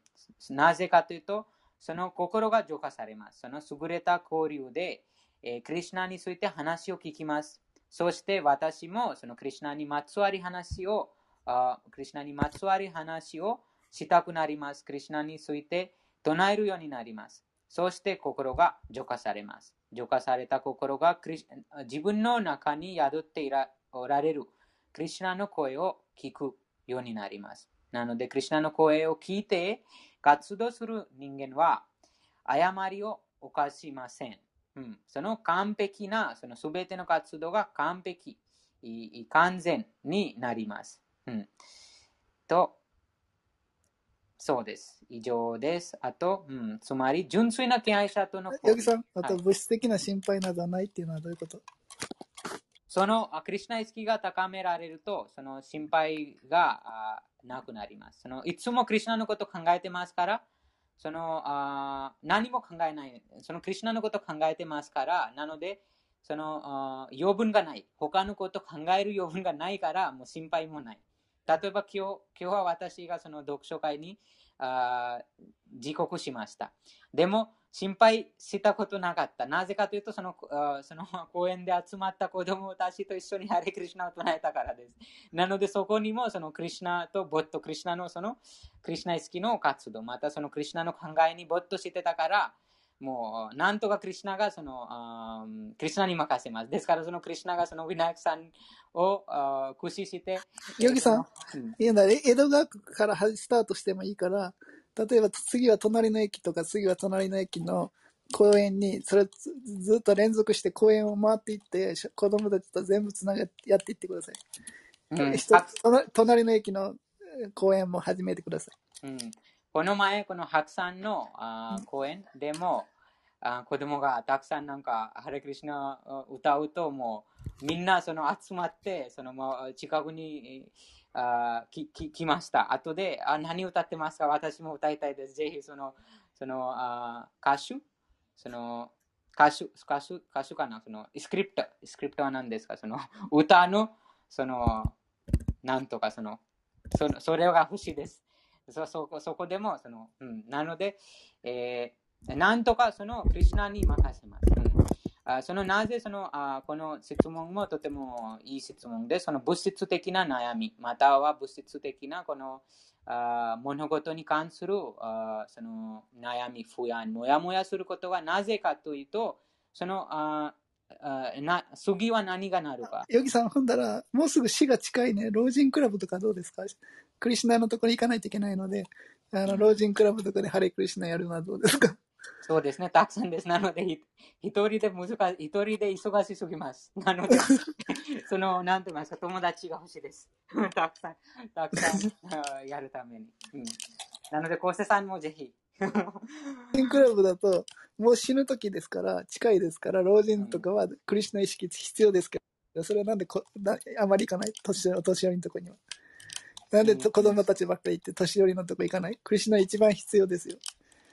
なぜかというと、その心が浄化されます。その優れた交流で、えー、クリュナについて話を聞きます。そして私もそのクリュナにまつわり話を、あクリュナにまつわり話をしたくなります。クリュナについて唱えるようになります。そして心が浄化されます。浄化された心が自分の中に宿っておられるクリシナの声を聞くようになります。なので、クリシナの声を聞いて活動する人間は誤りを犯しません。うん、その完璧な、その全ての活動が完璧、完全になります。うん、と、そうです。以上です。あと、うん、つまり、純粋な敬愛者との。ヨギさん、あと物質的な心配などはないっていうのはどういうこと、そのクリュナ意識が高められると、その心配がなくなります。そのいつもクリュナのことを考えてますから、そのあ何も考えない。そのクリュナのこと考えてますから、なので、その余分がない。他のこと考える余分がないから、もう心配もない。例えば今日今日は私がその読書会にあ時刻しました。でも、心配したことなかった。なぜかというと、そのその公園で集まった子供たちと一緒にハレクリシナを唱えたからです。なので、そこにもそのクリシナとボット、クリシナのそのクリシナ意識の活動、またそのクリシナの考えにボットしてたから、もう、なんとかクリシナがその、あクリシナに任せます。ですから、そのクリシナがそのウィナヤクさんをあ駆使して。ヨギさん、江戸川区からスタートしてもいいから、例えば次は隣の駅とか次は隣の駅の公園に、それずっと連続して公園を回っていって、子供たちと全部つながってやっていってください。うん、隣の駅の公園も始めてください。うん、この前、この白山のあ公園でも、あ子供がたくさんなんか、ハレクリシナ歌うと、もうみんなその集まって、その近くにあきき来ました。後であ、何歌ってますか？私も歌いたいです。ぜひその、そのあ歌手？その歌手、歌手、歌手かな？そのスクリプト、スクリプトは何ですか？その 歌の、その、なんとかその、そそれが欲しいです。そそこそこでも、その、うん、なので、えーなんとかそのクリュナに任せます。あそのなぜそのあこの質問もとてもいい質問で、その物質的な悩み、または物質的なこのあ物事に関するあその悩み、不安、もやもやすることはなぜかというと、そのああな次は何がなるか。ヨギさん、ほんだら、もうすぐ死が近いね、老人クラブとかどうですか？クリシナのところに行かないといけないので、あの老人クラブとかでハレクリシナやるのはどうですか？そうですね、たくさんです。なので、一人で難しい、一人で忙しすぎます。なので、その、なんて言いますか、友達が欲しいです。たくさん、たくさんやるために。うん、なので、昴生さんもぜひ。老人クラブだと、もう死ぬ時ですから、近いですから、老人とかはクリスナ意識必要ですけど、それはなんでこなあまり行かない？年お年寄りのところには。なんで子供たちばっかり行って年寄りのとこ行かない？クリスナ一番必要ですよ。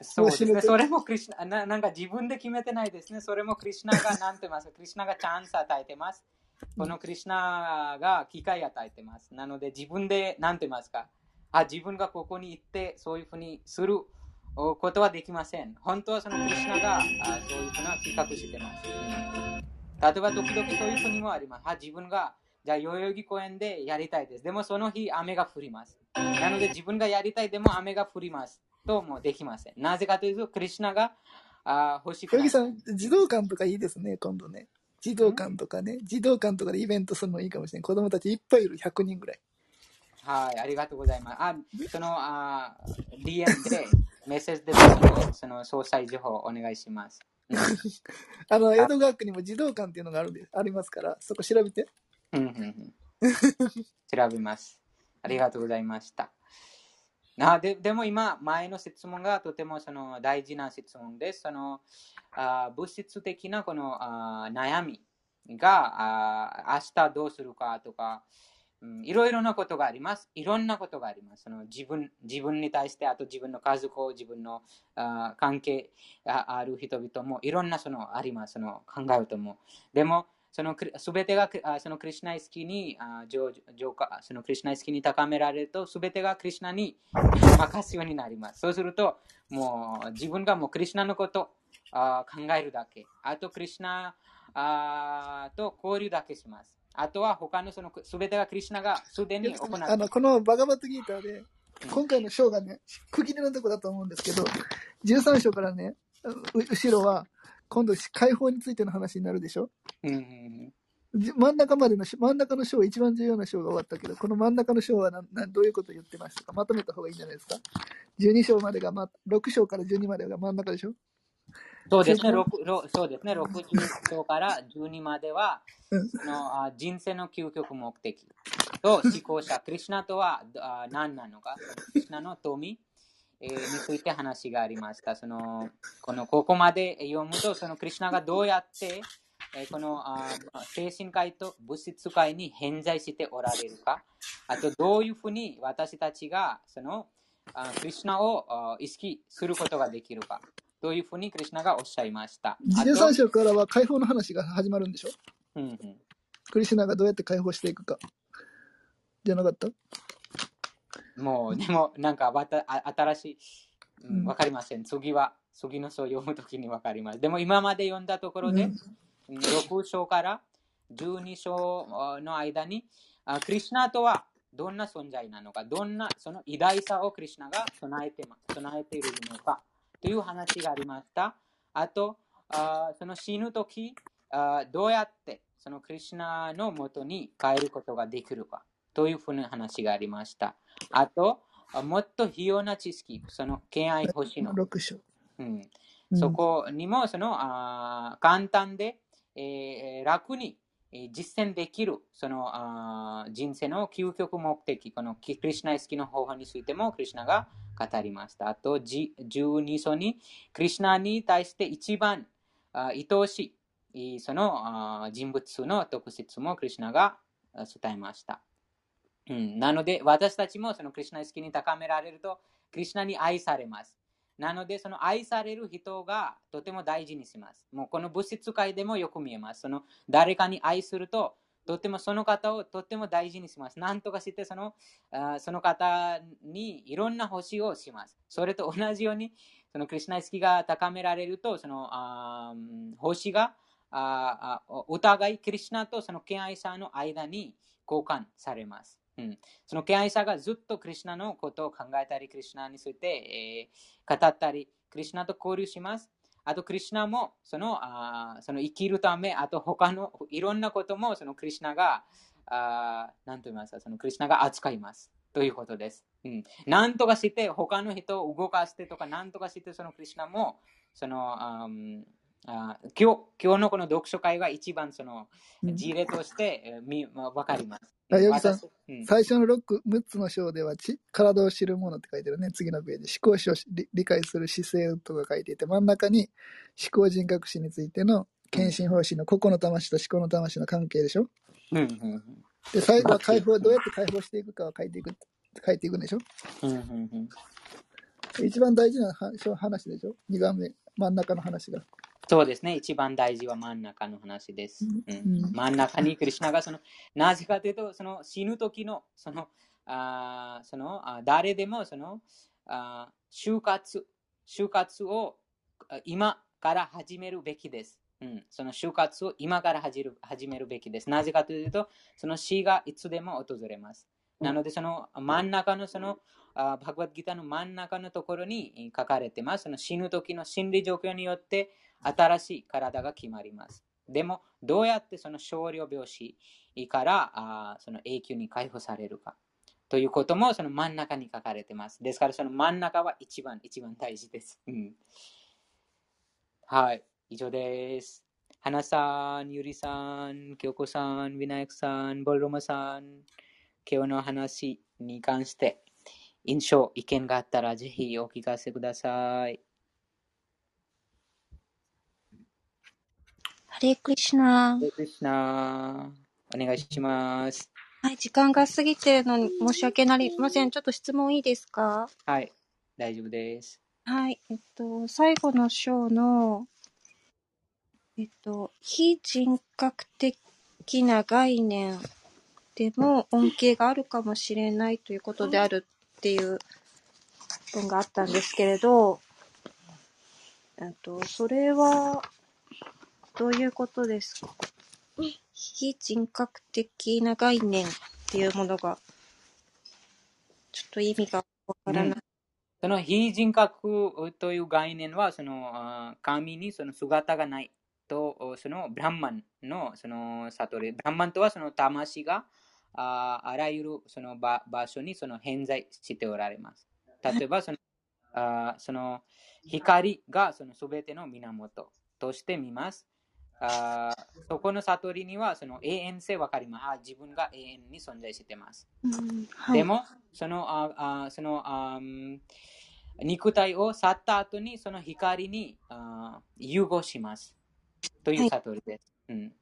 そうですね。それもクリシナな、なんか自分で決めてないですね。それもクリシナが何てます？か、クリシナがチャンス与えてます。このクリシナが機会与えてます。なので自分で何て言いますか、あ、自分がここに行ってそういうふうにすることはできません。本当はそのクリシナがあそういうふうな企画してます。例えば時々そういう国もあります。あ、自分がじゃあ代々木公園でやりたいです。でもその日雨が降ります。なので自分がやりたいでも雨が降ります。ともできません。なぜかというと、クリュナがあ欲しくない。さん、児童館とかいいですね、今度ね。児童館とかね、児童館とかでイベントするのいいかもしれない。子供たちいっぱいいる、100人ぐらい。はい、ありがとうございます。あ、その、あ DM で、メッセージでその、その詳細情報お願いします。あの、江戸川区にも児童館っていうのがあるんでありますから、そこ調べて。うんうんうん、調べます。ありがとうございました。あででも今、前の質問がとてもその大事な質問です。そのあ物質的なこのあ悩みがあ明日どうするかとか、うん、いろいろなことがあります。いろんなことがあります。その自分自分に対して、あと自分の家族を、自分のあ関係ある人々もいろんなそのあります。その考えるとも。でも、そのすべてがそのクリュナ意識に上上そのクリュナ意識に高められると、すべてがクリュナに任すようになります。そうすると、もう自分がもうクリュナのことを考えるだけ。あと、クリュナと交流だけします。あとは他のそのすべてがクリュナがすでに行う。あのこのバガバットギーターで、今回の章がね、区切りのとこだと思うんですけど、13章からね、後ろは、今度解放についての話になるでしょ、うん真ん中までの、真ん中の章、一番重要な章が終わったけど、この真ん中の章はななどういうことを言ってましたか？まとめた方がいいんじゃないですか ?12 章までが、ま、6章から12までが真ん中でしょ？そうですね、6, そうですね、60章から12までは、そのあ人生の究極目的と思考者、クリュナとはあ何なのか、クリュナの富、えー、について話がありました。そのこのここまで読むと、そのクリュナがどうやってえこのあ精神界と物質界に偏在しておられるか、あとどういうふうに私たちがそのあクリュナを意識することができるか、どういうふうにクリュナがおっしゃいました。13章からは解放の話が始まるんでしょ、うんうん、クリュナがどうやって解放していくか。じゃなかった？もう、でも、なんかわた新しい、うん、わかりません。次は、次の章を読むときにわかります。でも今まで読んだところで、うん6章から12章の間に、クリュナとはどんな存在なのか、どんなその偉大さをクリュナが備えて備えているのかという話がありました。あと、あその死ぬときあ、どうやってそのクリュナのもとに帰ることができるかというふうな話がありました。あと、もっと費用な知識、その敬愛星の。6章。うん、そこにもそのあ簡単でえー、楽に実践できるそのあ人生の究極目的、このクリュナ意識の方法についてもクリュナが語りました。あと、12章にクリュナに対して一番愛おしいその人物の特質もクリュナが伝えました。うん、なので、私たちもそのクリュナ意識に高められると、クリュナに愛されます。なので、その愛される人がとても大事にします。もうこの物質界でもよく見えます。その誰かに愛すると、とてもその方をとても大事にします。なんとかしてそのあその方にいろんな星をします。それと同じように、そのクリュナ意識が高められると、そのあ星があお互いクリュナとその敬愛者の間に交換されます。うん、その敬愛者がずっとクリュナのことを考えたり、クリュナについて、えー、語ったり、クリュナと交流します。あと、クリュナもそのあその生きるため、あと他のいろんなこともそのクリュナが、あ何と言いますか、そのクリュナが扱います。ということです。うん。何とかして、他の人を動かしてとか、何とかして、そのクリュナも、その、ああ今日今日のこの読書会が一番その事例として、うん、みまあ、分かります。あ、ヨギさん、うん、最初の 6, 6つの章ではち、体を知るものって書いてるね。次のページ。思考史を理解する姿勢とか書いていて、真ん中に思考人格史についての献身方針の個々の魂と思考の魂の関係でしょ？うんうんうん、で、最後は解放、どうやって解放していくかを書いていく、書いていくんでしょ？うんうんうん、一番大事な話でしょ？2番目、真ん中の話が。そうですね。一番大事は真ん中の話です。うん、真ん中にクリュナがその、なぜかというと、その死ぬ時の、その、あそのあ誰でもそのあ就活、就活を今から始めるべきです。うん、その就活を今から始る始めるべきです。なぜかというと、その死がいつでも訪れます。なので、その真ん中のその、バグワッドギターの真ん中のところに書かれてます。その死ぬ時の心理状況によって新しい体が決まります。でも、どうやってその少量病死からあその永久に解放されるかということもその真ん中に書かれてます。ですから、その真ん中は一番、一番大事です。うん、はい、以上です。花さん、ゆりさん、京子さん、ヴィナヤクさん、ボルロマさん、今日の話に関して印象、意見があったらぜひお聞かせください。ハレクリシナ。ハレクリシナ。お願いします。はい、時間が過ぎてるのに申し訳ありません。ちょっと質問いいですか？はい、大丈夫です。はい、えっと、最後の章の、えっと、非人格的な概念でも恩恵があるかもしれないということであるっていう文があったんですけれど、えっと、それは、どういうことですか？非人格的な概念っていうものが、ちょっと意味がわからない。うん、その非人格という概念は、その神にその姿がないとそのブランマンのその悟り。ブランマンとはその魂がああらゆるその場場所にその偏在しておられます。例えばそのあその光がその全ての源として見ます。あそこの悟りにはその永遠性分かります。あ自分が永遠に存在しています。うんはい、でも、そのああそのあ肉体を去った後にその光にあ融合します。という悟りです。はい、うん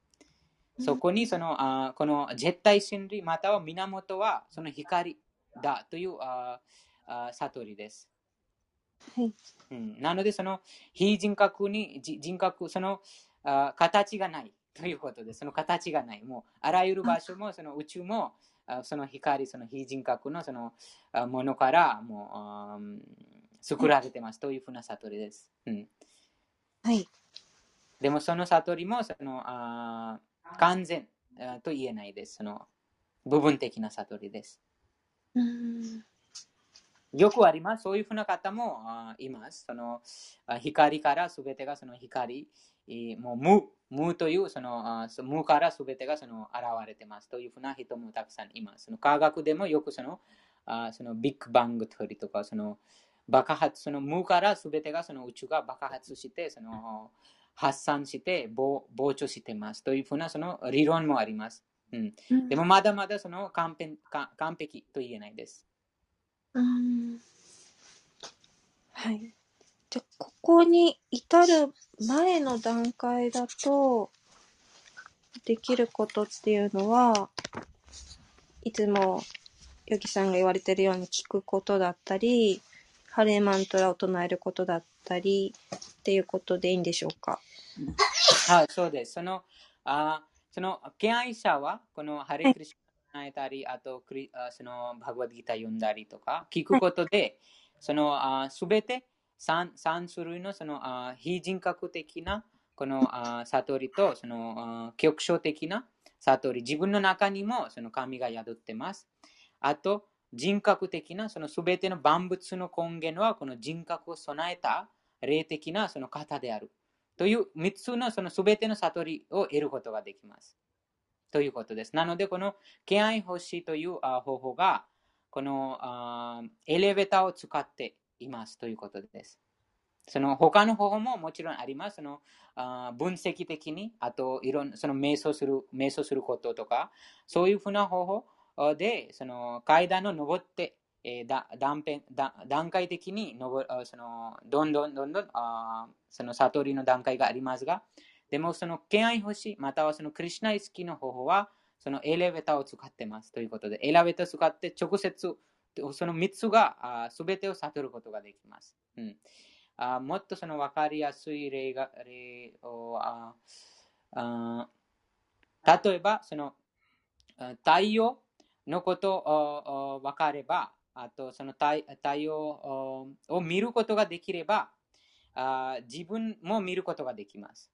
そこにそのあこの絶対真理または源はその光だというああ悟りです。はいうん、なので、その非人格に人格、そのあ形がないということです。その形がない。もうあらゆる場所もその宇宙もあその光、その非人格のそのあものからもうあ作られてますというふうな悟りです。うん、はい。でもその悟りもそのあ完全と言えないです。その部分的な悟りです。うんよくあります。そういうふうな方もいます。その光からすべてがその光、もう無無というその無からすべてがその現れてますというふうな人もたくさんいます。その科学でもよくそのそのビッグバングトリとかその爆発、その無からすべてがその宇宙が爆発してその発散して膨張してますというふうなその理論もあります。うん、でもまだまだその完完璧と言えないです。うん。はい。じゃ、ここに至る前の段階だと、できることっていうのは、いつも、ヨギさんが言われてるように聞くことだったり、ハレーマントラを唱えることだったりっていうことでいいんでしょうか？はい、そうです。その、あその、敬愛者は、このハレクリシ唱えたり、あとクリそのバグワッドギター読んだりとか、聞くことで、そのすべて 3, 種類のそのあ非人格的なこのあ悟りとその局所的な悟り、自分の中にもその神が宿ってます。あと、人格的なそのすべての万物の根源はこの人格を備えた霊的なその方である。という3つのそのすべての悟りを得ることができます。ということです。なので、この敬愛欲しいという方法が、このエレベーターを使っていますということです。その他の方法ももちろんあります。そのあ分析的に、あといろんなその瞑想する瞑想することとか、そういうふうな方法でその階段を上って、えー、だ断片だ段階的に上そのどんどんどんどんあその悟りの段階がありますが、でもその敬愛星、またはそのクリュナイスキーの方法は、そのエレベーターを使ってますということで、エレベーターを使って直接、その3つがすべてを悟ることができます。うん、あもっとその分かりやすい例が例をああ例えば、その太陽のことを分かれば、あとその太陽を見ることができればあ、自分も見ることができます。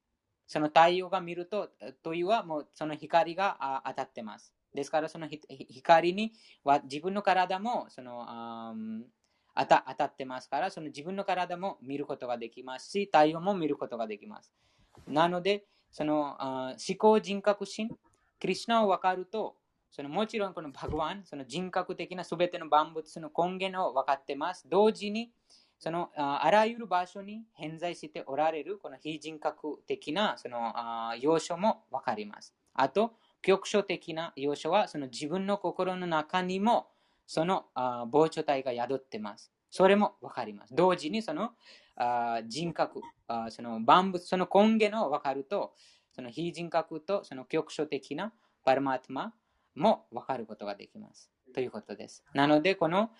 その太陽が見ると、というはもうその光が当たってます。ですからその光には自分の体もその当た当たってますから、その自分の体も見ることができますし、太陽も見ることができます。なので、その思考人格心、クリュナを分かると、そのもちろんこのバグワン、その人格的な全ての万物の根源を分かってます。同時に、そのあらゆる場所に偏在しておられるこの非人格的なその要素もわかります。あと、局所的な要素はその自分の心の中にもそのあ膨張体が宿ってます。それもわかります。同時にそのあ人格あ、その万物、その根源をわかると、その非人格とその局所的なパルマートマもわかることができます。ということです。なので、この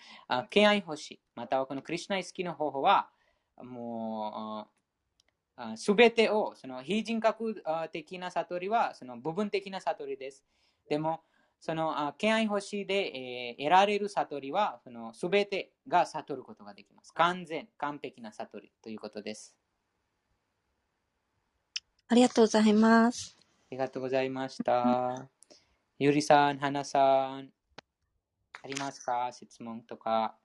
敬愛星、またはこのクリュナイスキーの方法は、もう、すべてを、その非人格的な悟りは、その部分的な悟りです。でも、その敬愛星で、えー、得られる悟りは、そのすべてが悟ることができます。完全、完璧な悟りということです。ありがとうございます。ありがとうございました。ゆりさん、はなさん、ありますか？質問とか。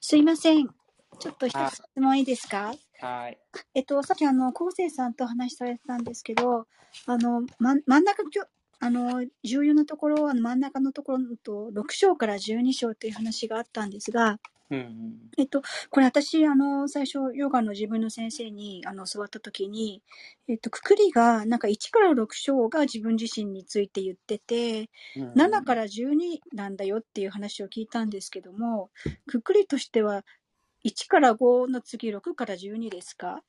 すいません。ちょっと一つ質問いいですか？はい。えっと、さっきあの、昴生さんと話されてたんですけど、あの、ま、真ん中、あの、重要なところ、あの真ん中のところと、6章から12章という話があったんですが、うんうん、えっと、これ私、あの、最初、ヨガの自分の先生に、あの、教わったときに、えっと、くくりが、なんか1から6章が自分自身について言ってて、うんうん、7から12なんだよっていう話を聞いたんですけども、くくりとしては、1から5の次、6から12ですか？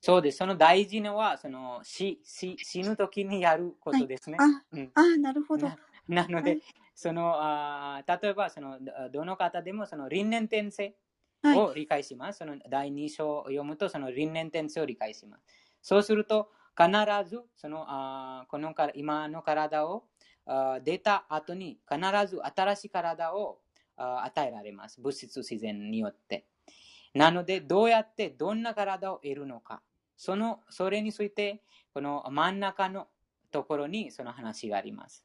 そうです。その大事のは、その死死死ぬ時にやることですね。はい、あ、うん、あ、なるほど。な ので、はい、そのあ例えばその、どの方でもその輪廻転生を理解します。はい、その第2章を読むと、その輪廻転生を理解します。そうすると、必ずそのあこの今の体をあ出た後に必ず新しい体をあ与えられます。物質自然によって。なので、どうやってどんな体を得るのか。その、それについて、この真ん中のところにその話があります。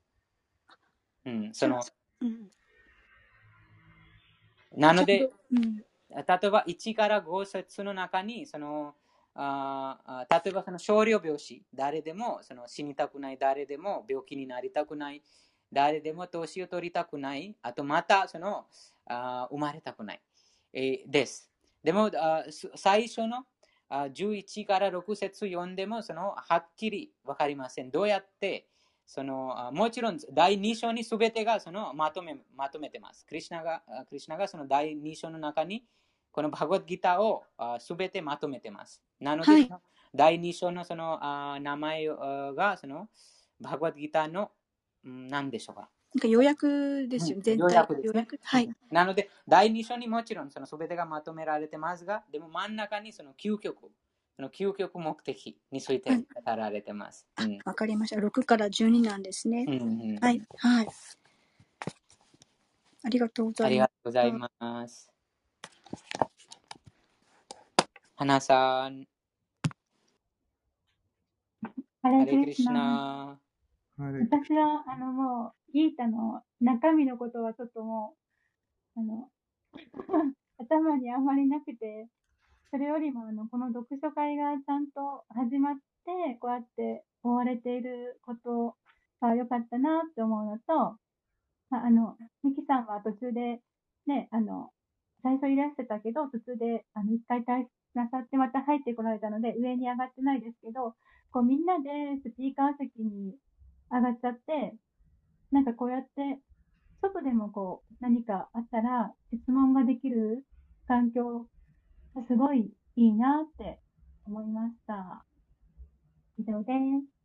うん、その、うん、なので、うん、例えば1から5節の中に、その、あ例えばその少量病死、誰でもその死にたくない、誰でも病気になりたくない、誰でも年を取りたくない、あとまたそのあ生まれたくない、えー、です。でもあ最初の11から6節読んでもそのはっきり分かりません。どうやってそのもちろん第2章にすべてがそのまとめまとめてます。クリシナがクリシナがその第2章の中にこのバゴッギターをすべてまとめてます。なので、はい、第2章のそのあ名前がそのバゴッギターの何でしょうか？なんか予約ですよ、全体。予約です、ね、はい。なので、第2章にもちろんその全てがまとめられてますが、でも真ん中にその究極、その究極目的について語られてます。わ、うん、かりました。6から12なんですね。うんうん、はい。はい。ありがとうございます。ありがとうございます。花さん。ハレクリシナ。私は、あの、もう、ギータの中身のことはちょっともう、あの、頭にあんまりなくて、それよりも、あの、この読書会がちゃんと始まって、こうやって追われていることが良かったなって思うのと、まあ、の、ミキさんは途中で、ね、あの、最初いらしてたけど、途中で、あの、一回退出なさってまた入ってこられたので、上に上がってないですけど、こうみんなでスピーカー席に上がっちゃって、なんかこうやって、外でもこう、何かあったら質問ができる環境がすごいいいなって思いました。以上です。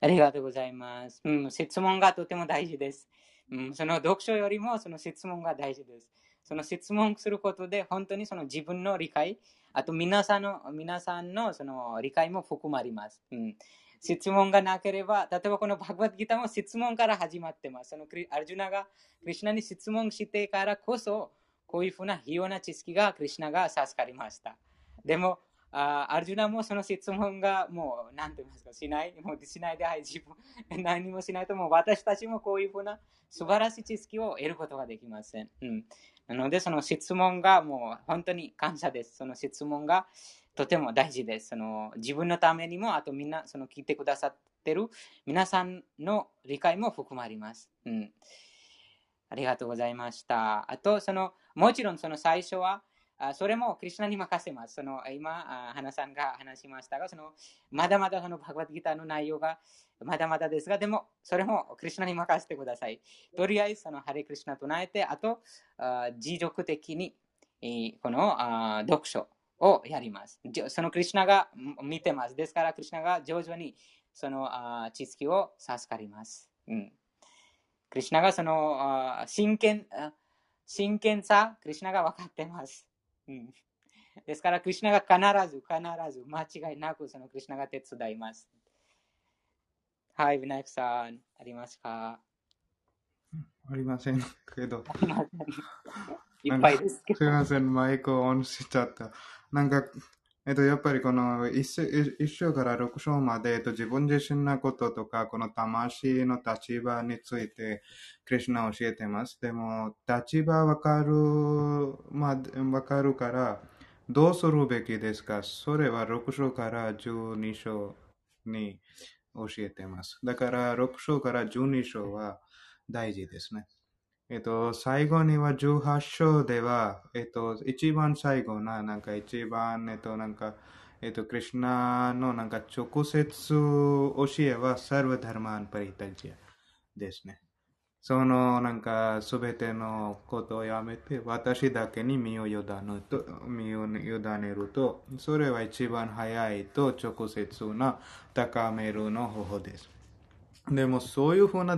ありがとうございます。うん、質問がとても大事です。うん、その読書よりもその質問が大事です。その質問することで本当にその自分の理解、あと皆さんの皆さんのその理解も含まれます。うん、質問がなければ、例えばこのバグバッドギターも質問から始まってます。そのアルジュナがクリュナに質問してからこそ、こういうふうな非要な知識がクリュナが授かりました。でも、あアルジュナもその質問がもう、なんて言いますか、しない、もうしないで、はい、自分、何もしないと、もう私たちもこういうふうな素晴らしい知識を得ることができません。うん、なので、その質問がもう本当に感謝です。その質問がとても大事です。その自分のためにも、あとみんな、その聞いてくださってる皆さんの理解も含まれます。うん。ありがとうございました。あと、その、もちろんその最初は、あそれもクリュナに任せます。その今、花さんが話しましたが、そのまだまだそのバグワッドギターの内容がまだまだですが、でもそれもクリュナに任せてください。とりあえずそのハレクリュナ唱えて、あと、あ持続的にこのあ読書をやります。そのクリュナが見てます。ですから、クリュナが上手にそのあ知識を授かります。うん、クリュナがそのあ真剣真剣さ、クリュナが分かってます。うん、ですから、クリュナが必ず、必ず、間違いなくそのクリュナが手伝います。はい、ビナイクさん、ありますか？ありませんけど。いっぱいですけど。すみません、マイクをオンしちゃった。なんか、えっと、やっぱりこの一章から六章まで、えっと、自分自身のこととか、この魂の立場について、クリュナ教えてます。でも、立場わかる、まあ、わかるから、どうするべきですか？それは6章から12章に教えてます。だから、6章から12章は大事ですね。えっと、最後には18章では、えっと、一番最後な、なんか一番、えっと、なんか、えっと、クリュナのなんか直接教えはサルヴダルマンパリタジアですね。そのなんかすべてのことをやめて私だけに身を委ねと身を委ねるとそれは一番早いと直接な高めるの方法です。でもそういうふうな